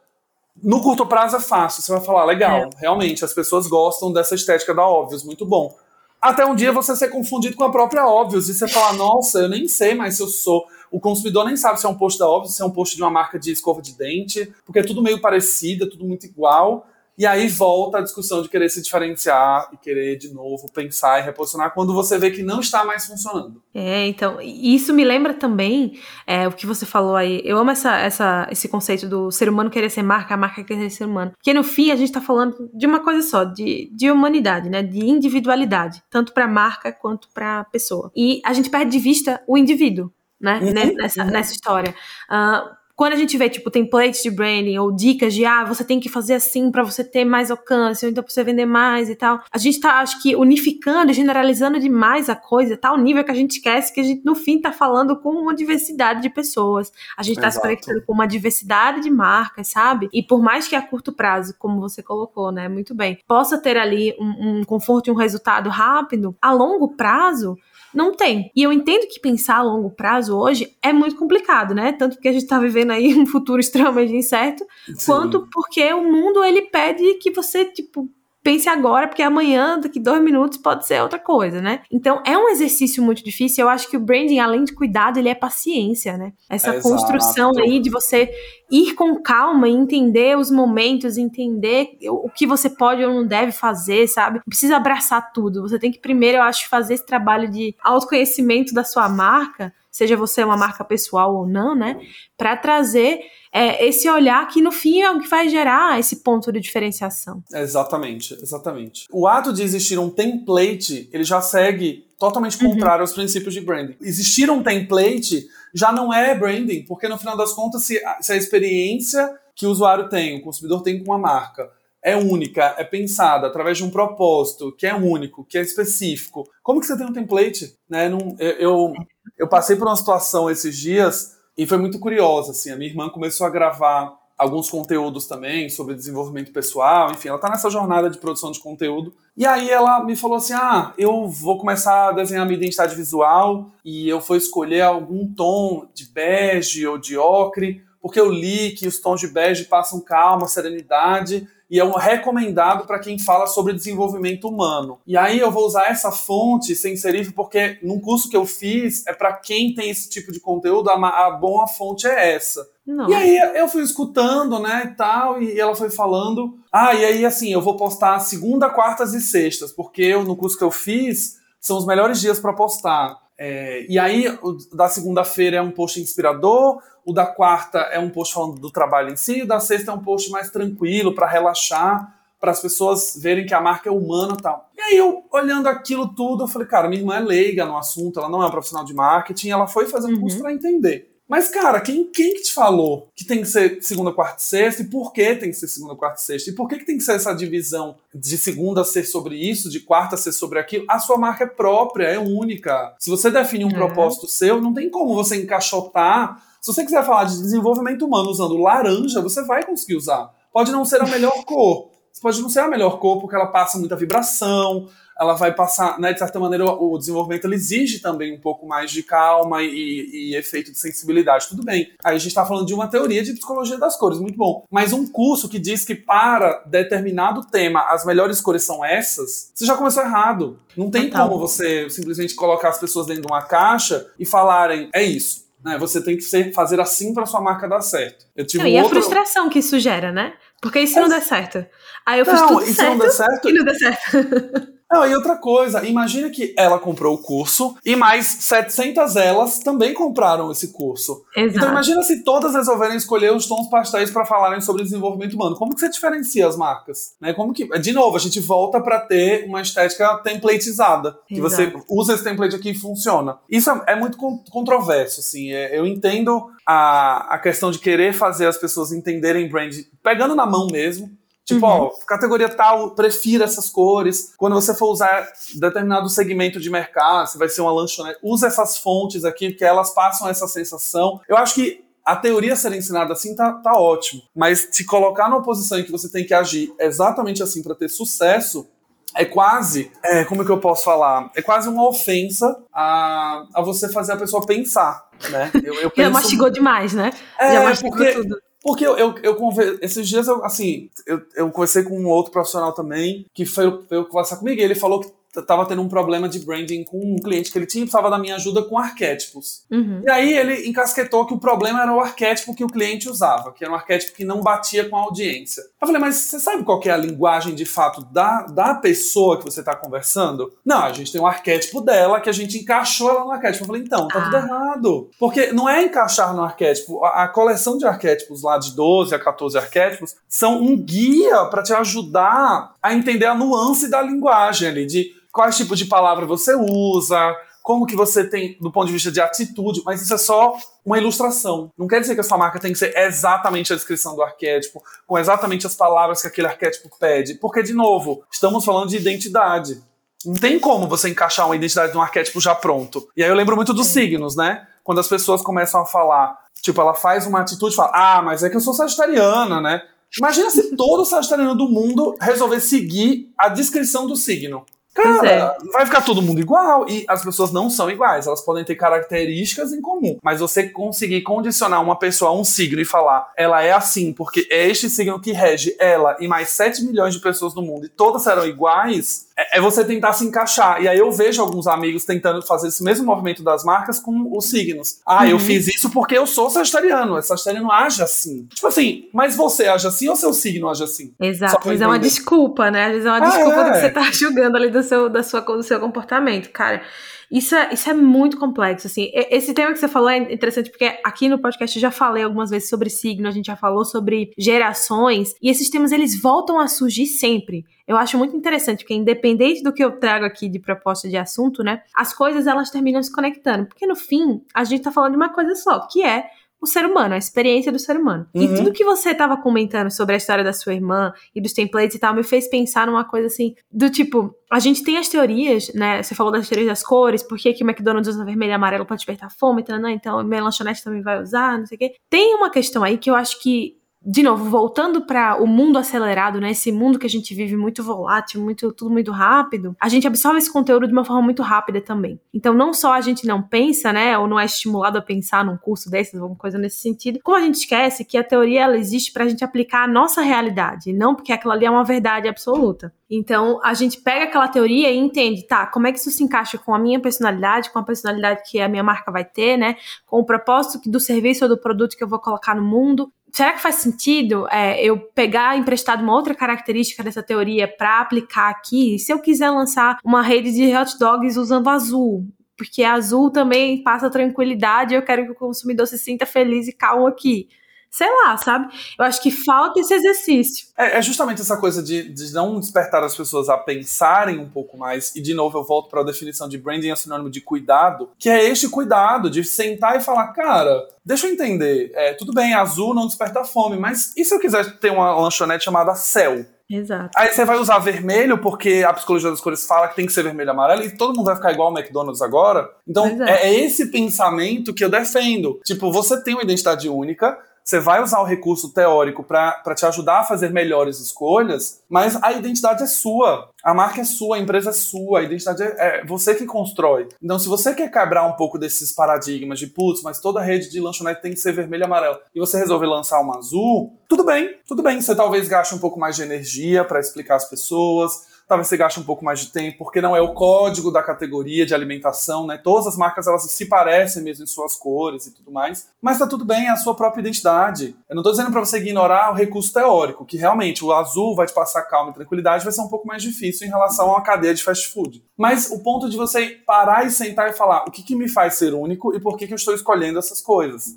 no curto prazo é fácil, você vai falar, legal, é. realmente, as pessoas gostam dessa estética da Óbvios, muito bom. Até um dia você ser confundido com a própria Óbvios e você falar, nossa, eu nem sei mais se eu sou. O consumidor nem sabe se é um post da Óbvios, se é um post de uma marca de escova de dente, porque é tudo meio parecido, é tudo muito igual. E aí volta a discussão de querer se diferenciar e querer de novo pensar e reposicionar quando você vê que não está mais funcionando. É, então, isso me lembra também é, o que você falou aí. Eu amo essa, essa, esse conceito do ser humano querer ser marca, a marca querer ser humano. Porque no fim a gente está falando de uma coisa só, de, de humanidade, né? De individualidade, tanto para a marca quanto para a pessoa. E a gente perde de vista o indivíduo, né? Uhum, nessa, nessa história. Uh, quando a gente vê, tipo, templates de branding ou dicas de, ah, você tem que fazer assim para você ter mais alcance, ou então pra você vender mais e tal, a gente tá, acho que, unificando, generalizando demais a coisa, tal nível que a gente esquece que a gente, no fim, tá falando com uma diversidade de pessoas. A gente tá Exato. se conectando com uma diversidade de marcas, sabe? E por mais que a curto prazo, como você colocou, né, muito bem, possa ter ali um, um conforto e um resultado rápido, a longo prazo, não tem. E eu entendo que pensar a longo prazo hoje é muito complicado, né? Tanto porque a gente está vivendo aí um futuro (laughs) extremamente incerto, Sim. quanto porque o mundo ele pede que você, tipo, pense agora, porque amanhã, daqui dois minutos, pode ser outra coisa, né? Então é um exercício muito difícil. Eu acho que o branding, além de cuidado, ele é paciência, né? Essa construção aí de você ir com calma e entender os momentos, entender o que você pode ou não deve fazer, sabe? Não precisa abraçar tudo. Você tem que primeiro, eu acho, fazer esse trabalho de autoconhecimento da sua marca, seja você uma marca pessoal ou não, né? Para trazer é, esse olhar que no fim é o que vai gerar esse ponto de diferenciação. Exatamente, exatamente. O ato de existir um template, ele já segue totalmente uhum. contrário aos princípios de branding. Existir um template já não é branding, porque no final das contas, se, se a experiência que o usuário tem, o consumidor tem com a marca, é única, é pensada através de um propósito que é único, que é específico. Como que você tem um template? Né? Eu, eu, passei por uma situação esses dias e foi muito curiosa, assim, a minha irmã começou a gravar alguns conteúdos também sobre desenvolvimento pessoal, enfim, ela tá nessa jornada de produção de conteúdo. E aí ela me falou assim: "Ah, eu vou começar a desenhar minha identidade visual e eu vou escolher algum tom de bege ou de ocre, porque eu li que os tons de bege passam calma, serenidade, e é um recomendado para quem fala sobre desenvolvimento humano. E aí eu vou usar essa fonte sem serif porque num curso que eu fiz é para quem tem esse tipo de conteúdo, a, a boa fonte é essa. Não. E aí eu fui escutando, né, e tal, e ela foi falando. Ah, e aí assim, eu vou postar segunda, quartas e sextas, porque eu, no curso que eu fiz são os melhores dias para postar. É, e aí, o da segunda-feira é um post inspirador, o da quarta é um post falando do trabalho em si, o da sexta é um post mais tranquilo para relaxar, para as pessoas verem que a marca é humana e tal. E aí eu, olhando aquilo tudo, eu falei, cara, minha irmã é leiga no assunto, ela não é uma profissional de marketing, ela foi fazer um curso uhum. para entender. Mas, cara, quem, quem que te falou que tem que ser segunda, quarta e sexta? E por que tem que ser segunda, quarta e sexta? E por que, que tem que ser essa divisão de segunda ser sobre isso, de quarta ser sobre aquilo? A sua marca é própria, é única. Se você define um é. propósito seu, não tem como você encaixotar. Se você quiser falar de desenvolvimento humano usando laranja, você vai conseguir usar. Pode não ser a melhor (laughs) cor. Pode não ser a melhor cor porque ela passa muita vibração, ela vai passar, né, de certa maneira, o desenvolvimento ele exige também um pouco mais de calma e, e efeito de sensibilidade. Tudo bem. Aí a gente está falando de uma teoria de psicologia das cores, muito bom. Mas um curso que diz que para determinado tema as melhores cores são essas, você já começou errado. Não tem Total. como você simplesmente colocar as pessoas dentro de uma caixa e falarem, é isso. Né, você tem que ser, fazer assim para sua marca dar certo. Eu tive não, um e outro... a frustração que isso gera, né? Porque isso é... não dá certo. Aí eu fiz não, tudo certo, não dá certo e não dá certo. (laughs) Não, e outra coisa, imagina que ela comprou o curso e mais 700 elas também compraram esse curso. Exato. Então imagina se todas resolverem escolher os tons pastéis para falarem sobre desenvolvimento humano. Como que você diferencia as marcas? Né? Como que, de novo, a gente volta para ter uma estética templatizada, que Exato. você usa esse template aqui e funciona. Isso é, é muito controverso, assim. É, eu entendo a, a questão de querer fazer as pessoas entenderem brand pegando na mão mesmo. Tipo, uhum. ó, categoria tal, prefira essas cores. Quando você for usar determinado segmento de mercado, se vai ser uma lanchonete, usa essas fontes aqui, que elas passam essa sensação. Eu acho que a teoria ser ensinada assim tá, tá ótimo. Mas se colocar numa posição em que você tem que agir exatamente assim para ter sucesso, é quase, é, como é que eu posso falar? É quase uma ofensa a, a você fazer a pessoa pensar, né? Eu, eu (laughs) penso... Já mastigou demais, né? É, Já mastigou porque, tudo. Porque eu, eu, eu esses dias, eu, assim, eu, eu conversei com um outro profissional também, que foi, veio conversar comigo, e ele falou que tava tendo um problema de branding com um cliente que ele tinha e precisava da minha ajuda com arquétipos. Uhum. E aí ele encasquetou que o problema era o arquétipo que o cliente usava, que era um arquétipo que não batia com a audiência. Eu falei, mas você sabe qual é a linguagem de fato da, da pessoa que você está conversando? Não, a gente tem um arquétipo dela que a gente encaixou ela no arquétipo. Eu falei, então, tá ah. tudo errado. Porque não é encaixar no arquétipo. A, a coleção de arquétipos lá de 12 a 14 arquétipos são um guia para te ajudar a entender a nuance da linguagem ali, de quais tipos de palavra você usa, como que você tem do ponto de vista de atitude, mas isso é só uma ilustração. Não quer dizer que a sua marca tem que ser exatamente a descrição do arquétipo, com exatamente as palavras que aquele arquétipo pede, porque de novo, estamos falando de identidade. Não tem como você encaixar uma identidade num arquétipo já pronto. E aí eu lembro muito dos signos, né? Quando as pessoas começam a falar, tipo, ela faz uma atitude e fala: "Ah, mas é que eu sou sagitariana, né?" Imagina se todo sagitariano do mundo resolver seguir a descrição do signo. Cara, é. vai ficar todo mundo igual e as pessoas não são iguais, elas podem ter características em comum, mas você conseguir condicionar uma pessoa a um signo e falar, ela é assim porque é este signo que rege ela e mais 7 milhões de pessoas no mundo e todas serão iguais, é, é você tentar se encaixar. E aí eu vejo alguns amigos tentando fazer esse mesmo movimento das marcas com os signos. Ah, uhum. eu fiz isso porque eu sou sagitariano, o sagitariano age assim. Tipo assim, mas você age assim ou seu signo age assim? Exato, mas é uma desculpa, né? Às vezes é uma ah, desculpa é. do que você tá julgando ali do seu, da sua, do seu comportamento, cara. Isso é, isso é muito complexo, assim. Esse tema que você falou é interessante porque aqui no podcast eu já falei algumas vezes sobre signo, a gente já falou sobre gerações, e esses temas eles voltam a surgir sempre. Eu acho muito interessante, porque independente do que eu trago aqui de proposta de assunto, né, as coisas elas terminam se conectando, porque no fim a gente tá falando de uma coisa só, que é o ser humano, a experiência do ser humano. Uhum. E tudo que você estava comentando sobre a história da sua irmã e dos templates e tal, me fez pensar numa coisa assim, do tipo, a gente tem as teorias, né? Você falou das teorias das cores, por que, que o McDonald's usa vermelho e amarelo para despertar fome, então, não, então minha lanchonete também vai usar, não sei o quê. Tem uma questão aí que eu acho que de novo, voltando para o mundo acelerado, né? Esse mundo que a gente vive muito volátil, muito tudo muito rápido, a gente absorve esse conteúdo de uma forma muito rápida também. Então, não só a gente não pensa, né, ou não é estimulado a pensar num curso desses, alguma coisa nesse sentido, como a gente esquece que a teoria ela existe para a gente aplicar a nossa realidade, não porque aquela ali é uma verdade absoluta. Então, a gente pega aquela teoria e entende, tá, como é que isso se encaixa com a minha personalidade, com a personalidade que a minha marca vai ter, né? Com o propósito do serviço ou do produto que eu vou colocar no mundo será que faz sentido é, eu pegar emprestado uma outra característica dessa teoria para aplicar aqui? Se eu quiser lançar uma rede de hot dogs usando azul, porque azul também passa tranquilidade, eu quero que o consumidor se sinta feliz e calmo aqui. Sei lá, sabe? Eu acho que falta esse exercício. É, é justamente essa coisa de, de não despertar as pessoas a pensarem um pouco mais. E, de novo, eu volto para a definição de branding é sinônimo de cuidado, que é este cuidado de sentar e falar, cara, deixa eu entender, é, tudo bem, azul não desperta fome, mas e se eu quiser ter uma lanchonete chamada Céu? Exato. Aí você vai usar vermelho, porque a psicologia das cores fala que tem que ser vermelho e amarelo, e todo mundo vai ficar igual ao McDonald's agora. Então, é. é. é esse pensamento que eu defendo. Tipo, você tem uma identidade única, você vai usar o recurso teórico para te ajudar a fazer melhores escolhas, mas a identidade é sua. A marca é sua, a empresa é sua, a identidade é, é você que constrói. Então, se você quer quebrar um pouco desses paradigmas de putz, mas toda rede de lanchonete tem que ser vermelho e amarelo, e você resolve lançar uma azul, tudo bem, tudo bem. Você talvez gaste um pouco mais de energia para explicar às pessoas, talvez você gaste um pouco mais de tempo, porque não é o código da categoria de alimentação, né? Todas as marcas elas se parecem mesmo em suas cores e tudo mais, mas tá tudo bem, é a sua própria identidade. Eu não tô dizendo para você ignorar o recurso teórico, que realmente o azul vai te passar calma e tranquilidade, vai ser um pouco mais difícil em relação a uma cadeia de fast food. Mas o ponto de você parar e sentar e falar o que, que me faz ser único e por que, que eu estou escolhendo essas coisas.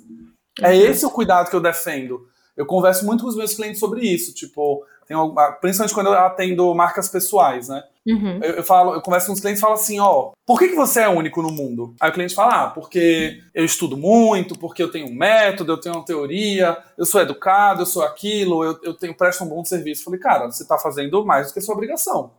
É esse o cuidado que eu defendo. Eu converso muito com os meus clientes sobre isso, tipo, tem principalmente quando eu atendo marcas pessoais, né? Uhum. Eu, eu, falo, eu converso com os clientes e falo assim, ó, por que, que você é único no mundo? Aí o cliente fala, ah, porque eu estudo muito, porque eu tenho um método, eu tenho uma teoria, eu sou educado, eu sou aquilo, eu, eu tenho presto um bom serviço. Eu falei, cara, você tá fazendo mais do que a sua obrigação.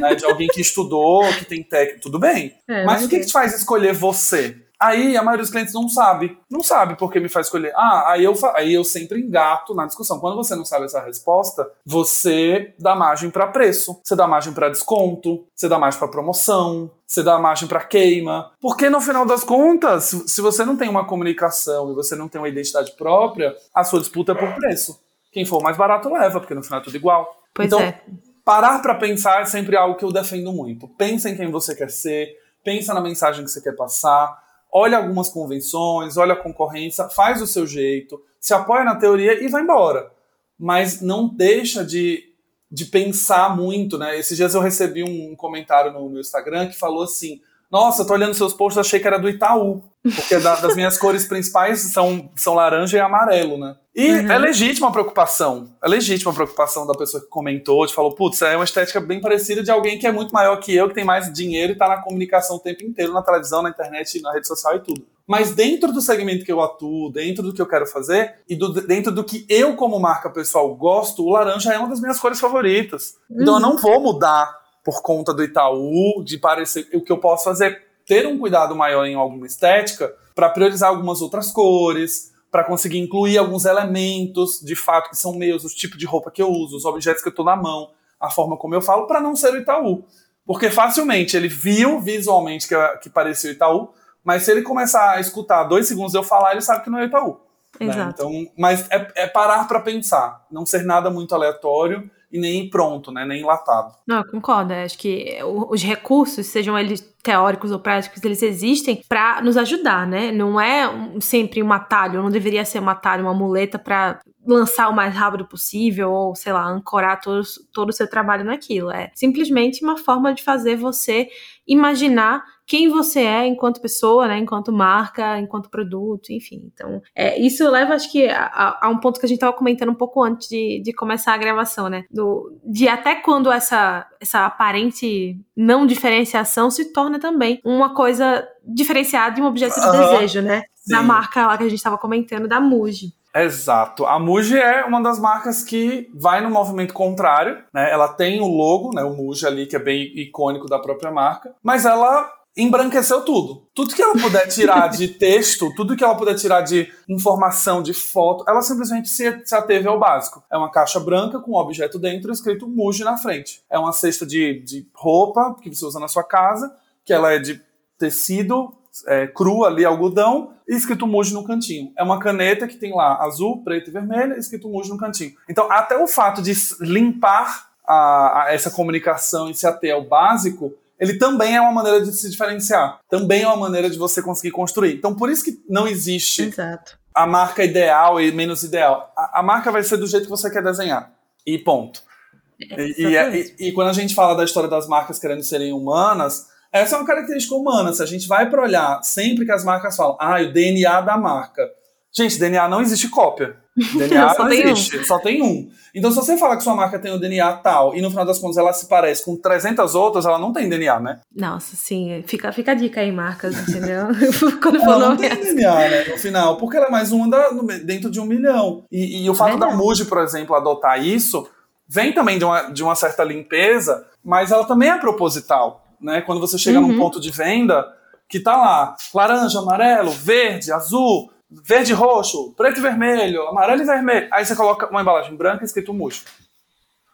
né? De alguém que estudou, que tem técnica, tudo bem. É, Mas o que, que te faz escolher você? Aí a maioria dos clientes não sabe. Não sabe porque me faz escolher. Ah, aí eu, aí eu sempre engato na discussão. Quando você não sabe essa resposta, você dá margem para preço, você dá margem para desconto, você dá margem para promoção, você dá margem para queima. Porque no final das contas, se você não tem uma comunicação e você não tem uma identidade própria, a sua disputa é por preço. Quem for mais barato leva, porque no final é tudo igual. Pois então, é. parar para pensar é sempre algo que eu defendo muito. Pensa em quem você quer ser, pensa na mensagem que você quer passar olha algumas convenções, olha a concorrência, faz do seu jeito, se apoia na teoria e vai embora. Mas não deixa de, de pensar muito, né? Esses dias eu recebi um comentário no meu Instagram que falou assim: Nossa, tô olhando seus posts, achei que era do Itaú. Porque da, das minhas cores principais são, são laranja e amarelo, né? E uhum. é legítima a preocupação. É legítima a preocupação da pessoa que comentou, de falou, putz, é uma estética bem parecida de alguém que é muito maior que eu, que tem mais dinheiro e tá na comunicação o tempo inteiro, na televisão, na internet, na rede social e tudo. Mas dentro do segmento que eu atuo, dentro do que eu quero fazer, e do, dentro do que eu, como marca pessoal, gosto, o laranja é uma das minhas cores favoritas. Uhum. Então eu não vou mudar por conta do Itaú, de parecer. O que eu posso fazer ter um cuidado maior em alguma estética para priorizar algumas outras cores, para conseguir incluir alguns elementos de fato que são meus, o tipo de roupa que eu uso, os objetos que eu estou na mão, a forma como eu falo, para não ser o Itaú. Porque facilmente ele viu visualmente que, que parecia o Itaú, mas se ele começar a escutar dois segundos eu falar, ele sabe que não é o Itaú. Né? Então, mas é, é parar para pensar, não ser nada muito aleatório e nem pronto, né? Nem enlatado. Não, concordo. Acho que os recursos, sejam eles teóricos ou práticos, eles existem para nos ajudar, né? Não é sempre um atalho, não deveria ser um atalho, uma muleta para lançar o mais rápido possível ou, sei lá, ancorar todo, todo o seu trabalho naquilo. É simplesmente uma forma de fazer você imaginar quem você é enquanto pessoa, né, enquanto marca, enquanto produto, enfim. Então, é, isso leva, acho que, a, a, um ponto que a gente estava comentando um pouco antes de, de começar a gravação, né, do, de até quando essa, essa aparente não diferenciação se torna também uma coisa diferenciada de um objeto de desejo, né, sim. da marca lá que a gente estava comentando, da Muji. Exato. A Muji é uma das marcas que vai no movimento contrário, né? Ela tem o logo, né, o Muji ali que é bem icônico da própria marca, mas ela embranqueceu tudo. Tudo que ela puder tirar de texto, tudo que ela puder tirar de informação, de foto, ela simplesmente se, ateve ao básico. É uma caixa branca com um objeto dentro escrito Muji na frente. É uma cesta de, de roupa que você usa na sua casa, que ela é de tecido é, cru ali, algodão, e escrito Muji no cantinho. É uma caneta que tem lá azul, preto e vermelho, escrito Muji no cantinho. Então, até o fato de limpar a, a essa comunicação e se ater ao básico ele também é uma maneira de se diferenciar. Também é uma maneira de você conseguir construir. Então, por isso que não existe Exato. a marca ideal e menos ideal. A, a, marca vai ser do jeito que você quer desenhar. E ponto. É, e, e, é, e, e, quando a gente fala da história das marcas querendo serem humanas, essa é uma característica humana. Se a gente vai para olhar sempre que as marcas falam, ah, o DNA da marca Gente, DNA não existe cópia. (laughs) DNA Só não tem um. existe, só tem um. Então, se você falar que sua marca tem o DNA tal e no final das contas ela se parece com 300 outras, ela não tem DNA, né? Nossa, sim. Fica, fica a dica aí, marcas, entendeu? (laughs) Quando for Ela não nome. tem DNA, né? No final, porque ela é mais uma da- dentro de um milhão. E, e o fato da Verdade. Muji, por exemplo, adotar isso, vem também de uma, de uma certa limpeza, mas ela também é proposital, né? Quando você chega num Uhum. ponto de venda que tá lá, laranja, amarelo, verde, azul, verde e roxo, preto e vermelho, amarelo e vermelho. Aí você coloca uma embalagem branca escrito Muji.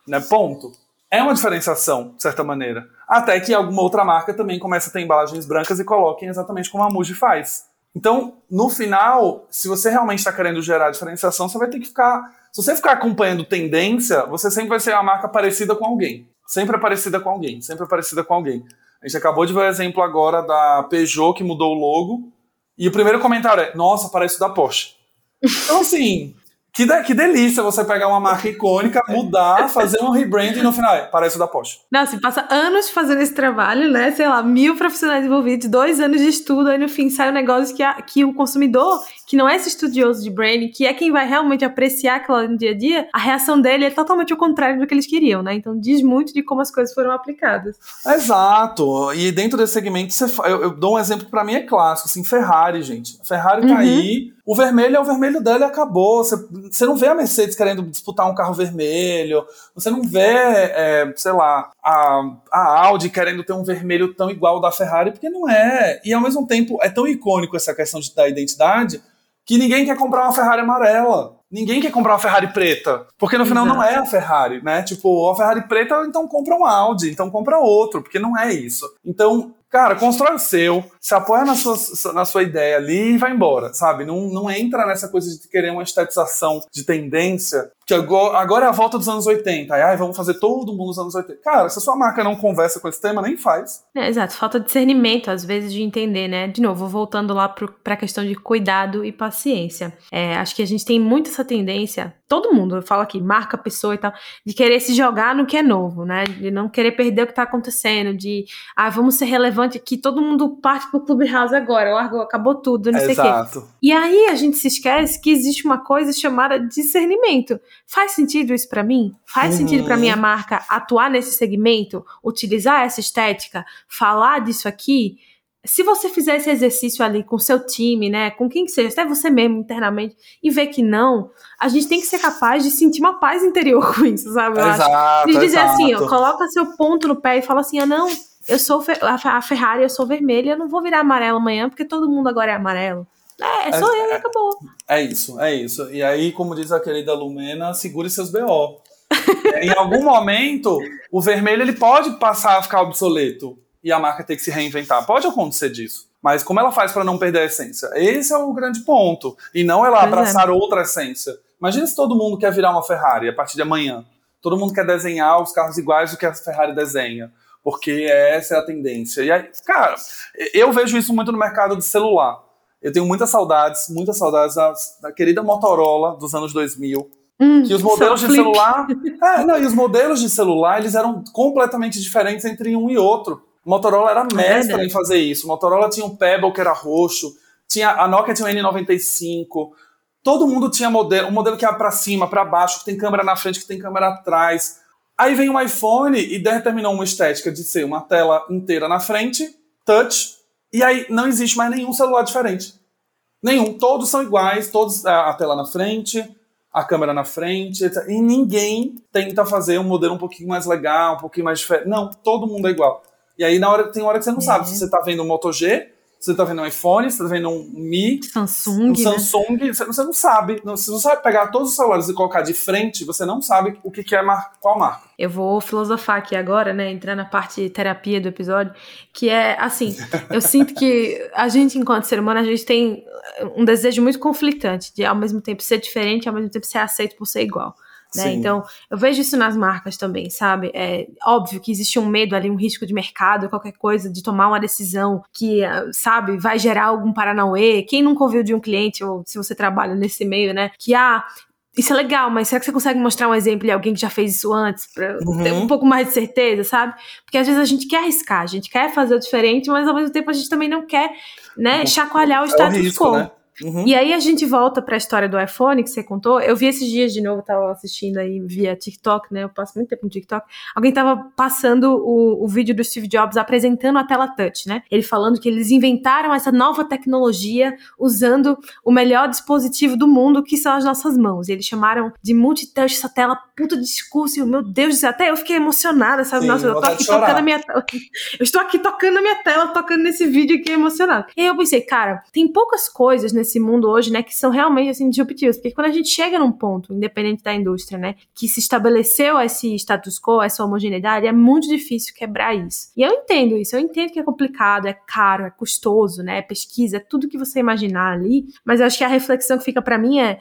Né? Ponto. É uma diferenciação, de certa maneira. Até que alguma outra marca também começa a ter embalagens brancas e coloquem exatamente como a Muji faz. Então, no final, se você realmente está querendo gerar diferenciação, você vai ter que ficar. Se você ficar acompanhando tendência, você sempre vai ser uma marca parecida com alguém. Sempre é parecida com alguém. Sempre é parecida com alguém. A gente acabou de ver o exemplo agora da Peugeot que mudou o logo. E o primeiro comentário é: Nossa, parece o da Porsche. Então, assim, que, de- que delícia você pegar uma marca icônica, mudar, fazer um rebranding e no final é: Parece o da Porsche. Não, se passa anos fazendo esse trabalho, né? Sei lá, mil profissionais envolvidos, dois anos de estudo, aí no fim sai um negócio que, a- que o consumidor, que não é esse estudioso de branding, que é quem vai realmente apreciar aquilo no dia a dia, a reação dele é totalmente o contrário do que eles queriam, né? Então diz muito de como as coisas foram aplicadas. Exato. E dentro desse segmento, eu, eu dou um exemplo que pra mim é clássico, assim, Ferrari, gente. A Ferrari tá Uhum. aí, o vermelho é o vermelho dela e acabou. Você, você não vê a Mercedes querendo disputar um carro vermelho, você não vê, é, sei lá, a, a Audi querendo ter um vermelho tão igual ao da Ferrari, porque não é. E ao mesmo tempo é tão icônico essa questão de, da identidade que ninguém quer comprar uma Ferrari amarela. Ninguém quer comprar uma Ferrari preta. Porque no final não Exato. é a Ferrari, né? Tipo, a Ferrari preta, então compra um Audi, então compra outro, porque não é isso. Então, cara, constrói o seu, se apoia na sua, na sua ideia ali e vai embora, sabe? Não, não entra nessa coisa de querer uma estetização de tendência, que agora, é a volta dos anos 80. Aí, ai, vamos fazer todo mundo nos anos 80. Cara, se a sua marca não conversa com esse tema, nem faz. É, exato, falta discernimento, às vezes, de entender, né? De novo, voltando lá para a questão de cuidado e paciência. É, acho que a gente tem muito essa tendência, todo mundo, eu falo aqui, marca, pessoa e tal, de querer se jogar no que é novo, né? De não querer perder o que tá acontecendo, de, ah, vamos ser relevante aqui, todo mundo parte pro Clubhouse agora, largou, acabou tudo, não sei o quê. Exato. E aí a gente se esquece que existe uma coisa chamada discernimento. Faz sentido isso pra mim? Faz Uhum. sentido pra minha marca atuar nesse segmento, utilizar essa estética, falar disso aqui? Se você fizer esse exercício ali com seu time, né, com quem que seja, até você mesmo internamente, e ver que não, a gente tem que ser capaz de sentir uma paz interior (laughs) com isso, sabe? Eu acho. Exato. De dizer assim, ó, exato. coloca seu ponto no pé e fala assim, ah, não, eu sou a Ferrari, eu sou vermelha, eu não vou virar amarelo amanhã, porque todo mundo agora é amarelo. É, sou eu e acabou. É isso, é isso. E aí, como diz a querida Lumena, segure seus BO. É, (laughs) em algum momento, o vermelho ele pode passar a ficar obsoleto e a marca ter que se reinventar. Pode acontecer disso. Mas como ela faz para não perder a essência? Esse é o grande ponto. E não ela Pois é. abraçar outra essência. Imagina se todo mundo quer virar uma Ferrari a partir de amanhã. Todo mundo quer desenhar os carros iguais do que a Ferrari desenha. Porque essa é a tendência. E aí, cara, eu vejo isso muito no mercado de celular. Eu tenho muitas saudades, muitas saudades da, da querida Motorola dos anos 2000. Hum, Que os modelos só de flip. celular. (laughs) É, não, e os modelos de celular, eles eram completamente diferentes entre um e outro. Motorola era mestra verdade. em fazer isso. Motorola tinha um Pebble que era roxo, tinha a Nokia tinha um N95. Todo mundo tinha modelo, um modelo que é para cima, para baixo, que tem câmera na frente, que tem câmera atrás. Aí vem um iPhone e determinou uma estética de ser uma tela inteira na frente, touch, e aí não existe mais nenhum celular diferente. Nenhum. Todos são iguais, todos a a tela na frente, a câmera na frente, etc. E ninguém tenta fazer um modelo um pouquinho mais legal, um pouquinho mais diferente. Não, todo mundo é igual. E aí na hora tem hora que você não É. sabe se você tá vendo um Moto G, você tá vendo um iPhone, você tá vendo um Mi, Samsung, um né? Samsung, você, você não sabe. Não- você não sabe pegar todos os celulares e colocar de frente, você não sabe o que, que é mar- qual marca. Eu vou filosofar aqui agora, né? Entrar na parte terapia do episódio, que é assim, eu sinto que a gente, enquanto ser humano, a gente tem um desejo muito conflitante de ao mesmo tempo ser diferente, ao mesmo tempo ser aceito por ser igual. Né? Então, eu vejo isso nas marcas também, sabe? É óbvio que existe um medo ali, um risco de mercado, qualquer coisa, de tomar uma decisão que, ah, sabe, vai gerar algum paranauê. Quem nunca ouviu de um cliente, ou se você trabalha nesse meio, né? Que, ah, isso é legal, mas será que você consegue mostrar um exemplo de alguém que já fez isso antes? Pra eu ter Uhum. um pouco mais de certeza, sabe? Porque às vezes a gente quer arriscar, a gente quer fazer o diferente, mas ao mesmo tempo a gente também não quer, né, chacoalhar o É o status risco, quo. né? Uhum. E aí a gente volta para a história do iPhone que você contou. Eu vi esses dias de novo, tava assistindo aí via TikTok, né? Eu passo muito tempo no TikTok. Alguém tava passando o, o vídeo do Steve Jobs apresentando a tela touch, né? Ele falando que eles inventaram essa nova tecnologia usando o melhor dispositivo do mundo, que são as nossas mãos. E eles chamaram de multitouch essa tela puta discurso. E, meu Deus do céu, até eu fiquei emocionada, sabe? Sim, Nossa, eu tô aqui tocando a minha tela. Eu estou aqui tocando a minha tela, tocando nesse vídeo aqui emocionada. E aí eu pensei, cara, tem poucas coisas nesse mundo hoje, né, que são realmente assim disruptivas. Porque quando a gente chega num ponto, independente da indústria, né, que se estabeleceu esse status quo, essa homogeneidade, é muito difícil quebrar isso. E eu entendo isso, eu entendo que é complicado, é caro, é custoso, né, é pesquisa, é tudo que você imaginar ali. Mas eu acho que a reflexão que fica para mim é,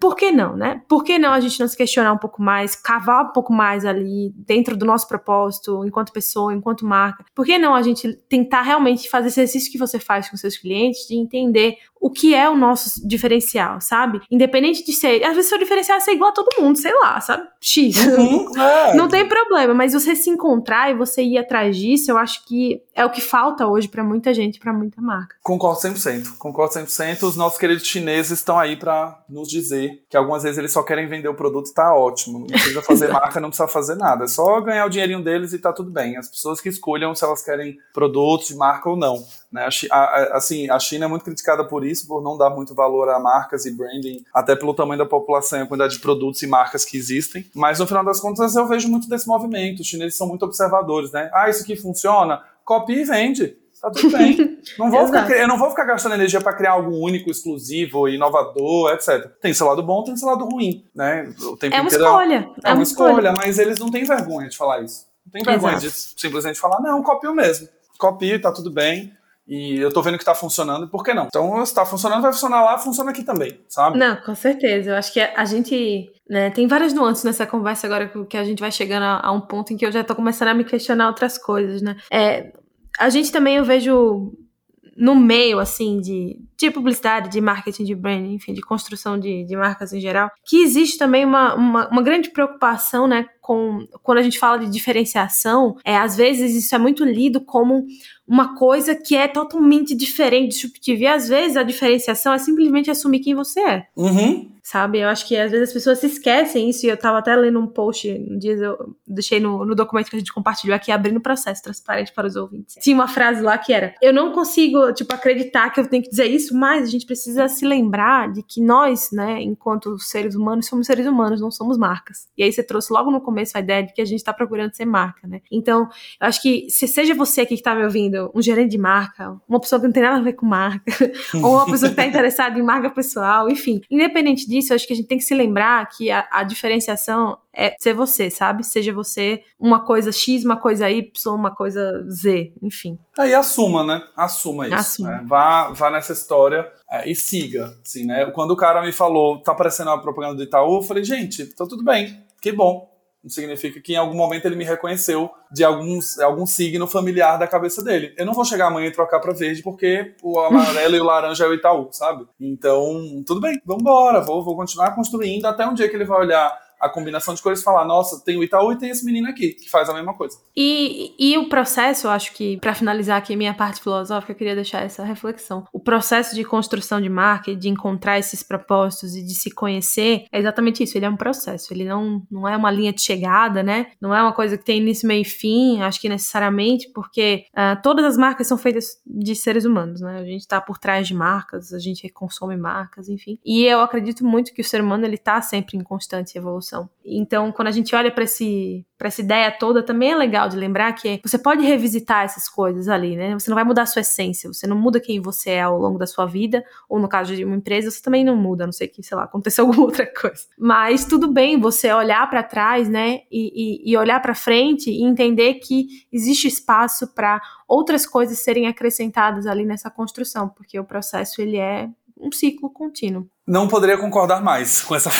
por que não, né? Por que não a gente não se questionar um pouco mais, cavar um pouco mais ali dentro do nosso propósito, enquanto pessoa, enquanto marca? Por que não a gente tentar realmente fazer esse exercício que você faz com seus clientes de entender o que é o nosso diferencial, sabe? Independente de ser. Às vezes, seu diferencial é ser igual a todo mundo, sei lá, sabe? X. Uhum, (laughs) é. Não tem problema, mas você se encontrar e você ir atrás disso, eu acho que é o que falta hoje para muita gente, para muita marca. Concordo 100%. Concordo 100%. Os nossos queridos chineses estão aí para nos dizer que algumas vezes eles só querem vender o produto, tá ótimo. Não precisa fazer (laughs) marca, não precisa fazer nada. É só ganhar o dinheirinho deles e tá tudo bem. As pessoas que escolham se elas querem produtos de marca ou não. Né? A, a, assim, a China é muito criticada por isso, por não dar muito valor a marcas e branding, até pelo tamanho da população e a quantidade de produtos e marcas que existem. Mas no final das contas eu vejo muito desse movimento. Os chineses são muito observadores, né? Ah, isso aqui funciona, copia e vende. Tá tudo bem. (laughs) Não vou ficar, eu não vou ficar gastando energia para criar algo único, exclusivo, inovador, etc. Tem seu lado bom, tem seu lado ruim, né? O tempo é uma escolha. É, é uma escolha, escolha, mas eles não têm vergonha de falar isso. Não tem vergonha Exato. de simplesmente falar, não, copio mesmo. Copio, tá tudo bem e eu tô vendo que tá funcionando, por que não? Então, se tá funcionando, vai funcionar lá, funciona aqui também, sabe? Não, com certeza. Eu acho que a gente. Né, tem várias nuances nessa conversa agora que a gente vai chegando a, a um ponto em que eu já tô começando a me questionar outras coisas, né? É, a gente também, eu vejo no meio, assim, de, de publicidade, de marketing, de branding, enfim, de construção de, de marcas em geral, que existe também uma, uma, uma, grande preocupação, né, com, quando a gente fala de diferenciação, é, às vezes isso é muito lido como uma coisa que é totalmente diferente, disruptiva, e às vezes a diferenciação é simplesmente assumir quem você é. Uhum sabe? Eu acho que às vezes as pessoas se esquecem isso, e eu tava até lendo um post, um dia eu deixei no, no documento que a gente compartilhou aqui, abrindo o processo transparente para os ouvintes. Tinha uma frase lá que era: Eu não consigo, tipo, acreditar que eu tenho que dizer isso, mas a gente precisa se lembrar de que nós, né, enquanto seres humanos, somos seres humanos, não somos marcas. E aí você trouxe logo no começo a ideia de que a gente tá procurando ser marca, né? Então, eu acho que se seja você aqui que tá me ouvindo, um gerente de marca, uma pessoa que não tem nada a ver com marca, (laughs) ou uma pessoa que tá (laughs) interessada em marca pessoal, enfim, independente disso, disso, acho que a gente tem que se lembrar que a, a diferenciação é ser você, sabe? Seja você uma coisa X, uma coisa Y, uma coisa Z, enfim. Aí assuma, né? Assuma isso. Assuma. Né? Vá, vá nessa história é, e siga, assim, né? Quando o cara me falou, tá aparecendo uma propaganda do Itaú, eu falei, gente, tá tudo bem, que bom significa que em algum momento ele me reconheceu de alguns, algum signo familiar da cabeça dele. Eu não vou chegar amanhã e trocar para verde porque o amarelo e o laranja é o Itaú, sabe? Então, tudo bem, vamos embora, vou, vou continuar construindo até um dia que ele vai olhar a combinação de cores e falar, nossa, tem o Itaú e tem esse menino aqui, que faz a mesma coisa. E, e o processo, eu acho que, para finalizar aqui minha parte filosófica, eu queria deixar essa reflexão. O processo de construção de marca, de encontrar esses propósitos e de se conhecer, é exatamente isso. Ele é um processo, ele não, não é uma linha de chegada, né? Não é uma coisa que tem início, meio e fim, acho que necessariamente, porque uh, todas as marcas são feitas de seres humanos, né? A gente tá por trás de marcas, a gente consome marcas, enfim. E eu acredito muito que o ser humano, ele tá sempre em constante evolução evolução. Então, quando a gente olha para essa ideia toda, também é legal de lembrar que você pode revisitar essas coisas ali, né? Você não vai mudar a sua essência, você não muda quem você é ao longo da sua vida, ou no caso de uma empresa, você também não muda, a não sei que, sei lá, aconteceu (laughs) alguma outra coisa. Mas tudo bem você olhar para trás, né? E, e, e olhar para frente e entender que existe espaço para outras coisas serem acrescentadas ali nessa construção, porque o processo ele é um ciclo contínuo. Não poderia concordar mais com essa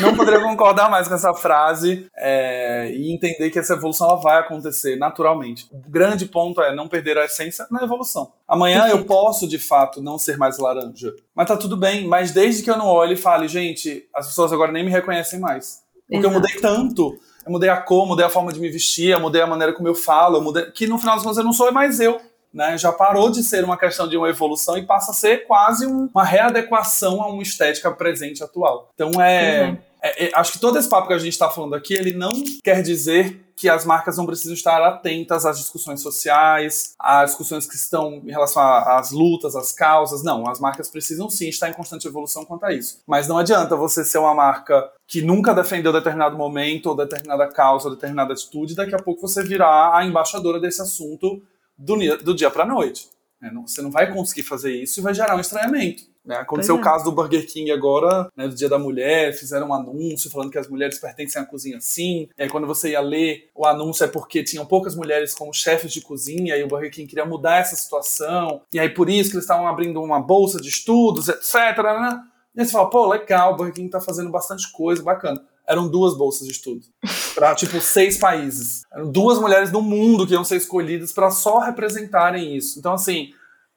não poderia concordar mais com essa frase é, e entender que essa evolução ela vai acontecer naturalmente. O grande ponto é não perder a essência na evolução. Amanhã eu posso, de fato, não ser mais laranja. Mas tá tudo bem. Mas desde que eu não olhe e fale, gente, as pessoas agora nem me reconhecem mais. Porque Exato. eu mudei tanto. Eu mudei a cor, mudei a forma de me vestir, eu mudei a maneira como eu falo, eu mudei... que no final das contas eu não sou mais eu. Né? Já parou de ser uma questão de uma evolução e passa a ser quase um, uma readequação a uma estética presente atual. Então é, uhum. é, é acho que todo esse papo que a gente está falando aqui, ele não quer dizer que as marcas não precisam estar atentas às discussões sociais, às discussões que estão em relação às lutas, às causas. Não, as marcas precisam sim estar em constante evolução quanto a isso. Mas não adianta você ser uma marca que nunca defendeu determinado momento, ou determinada causa, ou determinada atitude, daqui a pouco você virar a embaixadora desse assunto do, do dia para a noite. É, você não vai conseguir fazer isso e vai gerar um estranhamento. Né? Aconteceu é. o caso do Burger King agora, né, do Dia da Mulher, fizeram um anúncio falando que as mulheres pertencem à cozinha sim. E aí, quando você ia ler o anúncio é porque tinham poucas mulheres como chefes de cozinha e o Burger King queria mudar essa situação. E aí por isso que eles estavam abrindo uma bolsa de estudos, etc. Né? E aí você fala, pô, legal, o Burger King tá fazendo bastante coisa, bacana eram duas bolsas de estudo para tipo seis países. Eram duas mulheres no mundo que iam ser escolhidas para só representarem isso. Então assim,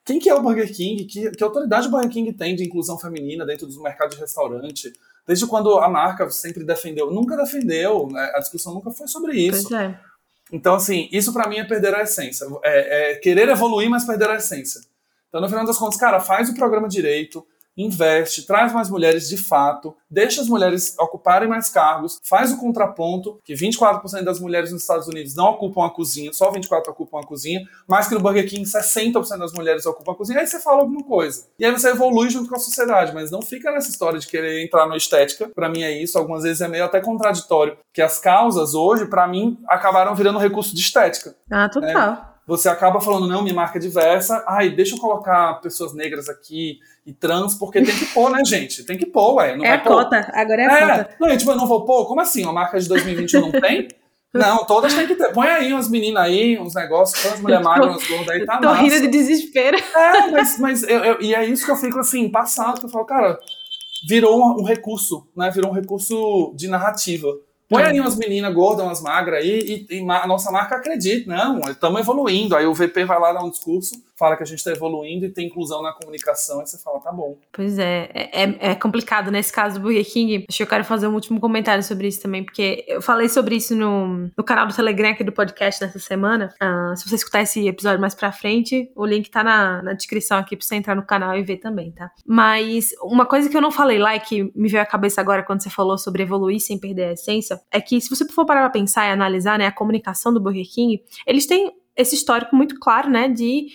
quem que é o Burger King? Que, que autoridade o Burger King tem de inclusão feminina dentro do mercado de restaurante? Desde quando a marca sempre defendeu? Nunca defendeu, né? a discussão nunca foi sobre isso. Pois é. Então, assim, isso para mim é perder a essência. É, é, querer evoluir, mas perder a essência. Então, no final das contas, cara, faz o programa direito, investe, traz mais mulheres de fato, deixa as mulheres ocuparem mais cargos, faz o contraponto, que 24% das mulheres nos Estados Unidos não ocupam a cozinha, só 24% ocupam a cozinha, mas que no Burger King 60% das mulheres ocupam a cozinha, aí você fala alguma coisa. E aí você evolui junto com a sociedade, mas não fica nessa história de querer entrar na estética, para mim é isso, algumas vezes é meio até contraditório, que as causas hoje, para mim, acabaram virando recurso de estética. Ah, total. Né? Você acaba falando, não, minha marca é diversa, ai, deixa eu colocar pessoas negras aqui, e trans, porque tem que pôr, né, gente? Tem que pôr, ué. Não é a pôr. cota, agora é a é. cota. Não, tipo, eu não vou pôr? Como assim? Uma marca de 2021 não tem? (laughs) Não, todas tem que ter. Põe aí umas meninas aí, uns negócios, todas mulheres magras, umas gordas aí, tá Tô massa. rindo de desespero. É, mas, mas eu, eu, e é isso que eu fico assim, passado, que eu falo, cara, virou um recurso, né? Virou um recurso de narrativa. Põe aí umas meninas gordas, umas magras aí, e, e, a nossa marca acredita, não, estamos evoluindo. Aí o VP vai lá dar um discurso, fala que a gente está evoluindo e tem inclusão na comunicação, aí você fala, tá bom. Pois é, é, é, é complicado nesse caso do Burger King. Acho que eu quero fazer um último comentário sobre isso também, porque eu falei sobre isso no, no canal do Telegram aqui do podcast dessa semana. Uh, se você escutar esse episódio mais pra frente, o link tá na, na descrição aqui pra você entrar no canal e ver também, tá? Mas uma coisa que eu não falei lá e que me veio à cabeça agora quando você falou sobre evoluir sem perder a essência, é que se você for parar pra pensar e analisar, né, a comunicação do Burger King, eles têm esse histórico muito claro, né, de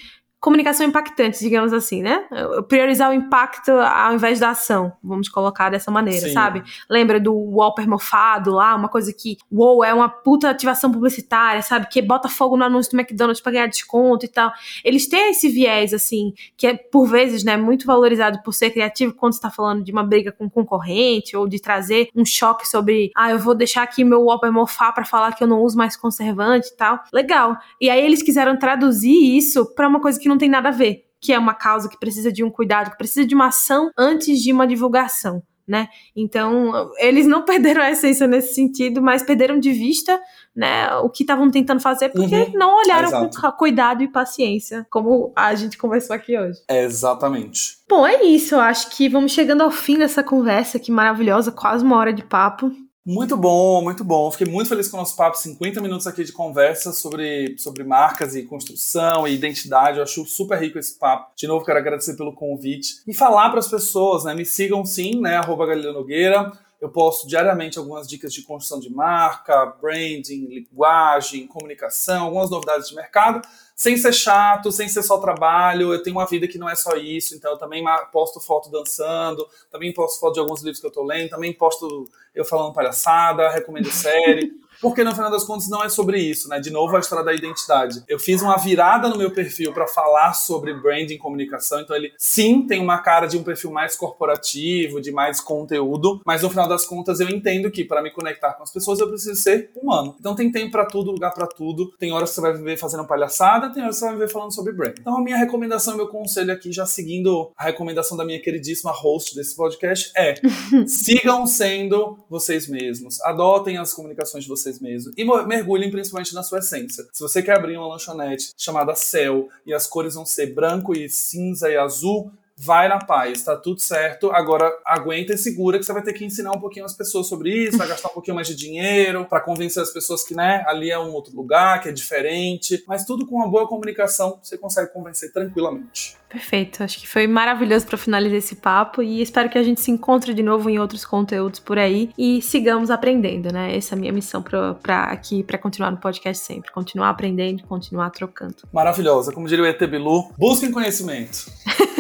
comunicação impactante, digamos assim, né? Priorizar o impacto ao invés da ação, vamos colocar dessa maneira, Sim. sabe? Lembra do Walper mofado lá, uma coisa que, uou, é uma puta ativação publicitária, sabe? Que bota fogo no anúncio do McDonald's pra ganhar desconto e tal. Eles têm esse viés, assim, que é, por vezes, né, muito valorizado por ser criativo quando está falando de uma briga com um concorrente ou de trazer um choque sobre, ah, eu vou deixar aqui meu Walper mofar para falar que eu não uso mais conservante e tal. Legal. E aí eles quiseram traduzir isso para uma coisa que não tem nada a ver, que é uma causa que precisa de um cuidado, que precisa de uma ação antes de uma divulgação. Né? Então, eles não (laughs) perderam a essência nesse sentido, mas perderam de vista né, o que estavam tentando fazer porque uhum. não olharam Exato. com cuidado e paciência, como a gente conversou aqui hoje. Exatamente. Bom, é isso. Eu acho que vamos chegando ao fim dessa conversa que maravilhosa, quase uma hora de papo. Muito bom, muito bom. Fiquei muito feliz com o nosso papo, 50 minutos aqui de conversa sobre, sobre marcas e construção e identidade. Eu acho super rico esse papo. De novo, quero agradecer pelo convite e falar para as pessoas, né? Me sigam sim, né? Arroba Galileu Nogueira. Eu posto diariamente algumas dicas de construção de marca, branding, linguagem, comunicação, algumas novidades de mercado sem ser chato, sem ser só trabalho. Eu tenho uma vida que não é só isso, então eu também posto foto dançando, também posto foto de alguns livros que eu tô lendo, também posto eu falando palhaçada, recomendo série. (laughs) Porque no final das contas não é sobre isso, né? De novo a história da identidade. Eu fiz uma virada no meu perfil para falar sobre branding comunicação, então ele sim tem uma cara de um perfil mais corporativo, de mais conteúdo, mas no final das contas eu entendo que para me conectar com as pessoas eu preciso ser humano. Então tem tempo para tudo, lugar para tudo. Tem horas que você vai viver fazendo palhaçada, tem horas que você vai viver falando sobre brand. Então a minha recomendação, meu conselho aqui, já seguindo a recomendação da minha queridíssima host desse podcast, é (laughs) sigam sendo vocês mesmos. Adotem as comunicações de vocês vocês mesmos e mergulhem principalmente na sua essência. Se você quer abrir uma lanchonete chamada Céu e as cores vão ser branco e cinza e azul, vai na paz, tá tudo certo. Agora aguenta e segura que você vai ter que ensinar um pouquinho as pessoas sobre isso, vai gastar um pouquinho mais de dinheiro para convencer as pessoas que, né, ali é um outro lugar, que é diferente, mas tudo com uma boa comunicação você consegue convencer tranquilamente. Perfeito, acho que foi maravilhoso para finalizar esse papo e espero que a gente se encontre de novo em outros conteúdos por aí e sigamos aprendendo, né? Essa é a minha missão para aqui para continuar no podcast sempre, continuar aprendendo, continuar trocando. Maravilhosa, como diria o ET Bilu, busquem conhecimento. (laughs)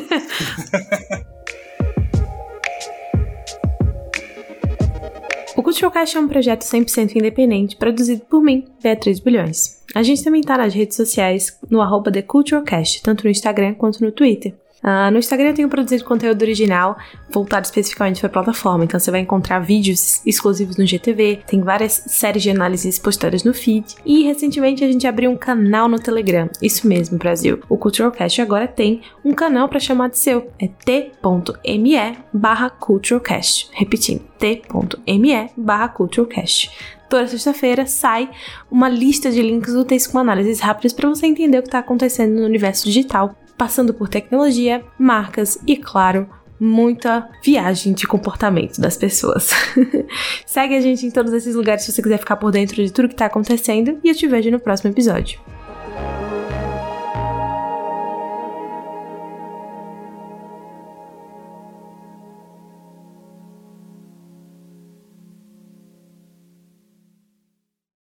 (laughs) O Culturalcast é um projeto 100% independente, produzido por mim, Beatriz Bilhões. A gente também tá nas redes sociais, no arroba The tanto no Instagram quanto no Twitter. Uh, no Instagram eu tenho produzido conteúdo original voltado especificamente para a plataforma, então você vai encontrar vídeos exclusivos no GTV, tem várias séries de análises postadas no feed e recentemente a gente abriu um canal no Telegram. Isso mesmo, Brasil. O Culturalcast agora tem um canal para chamar de seu. É t.me barra Culturalcast. Repetindo, t.me barra Culturalcast toda sexta-feira sai uma lista de links úteis com análises rápidas para você entender o que está acontecendo no universo digital passando por tecnologia, marcas e, claro, muita viagem de comportamento das pessoas. (laughs) Segue a gente em todos esses lugares se você quiser ficar por dentro de tudo que está acontecendo e eu te vejo no próximo episódio.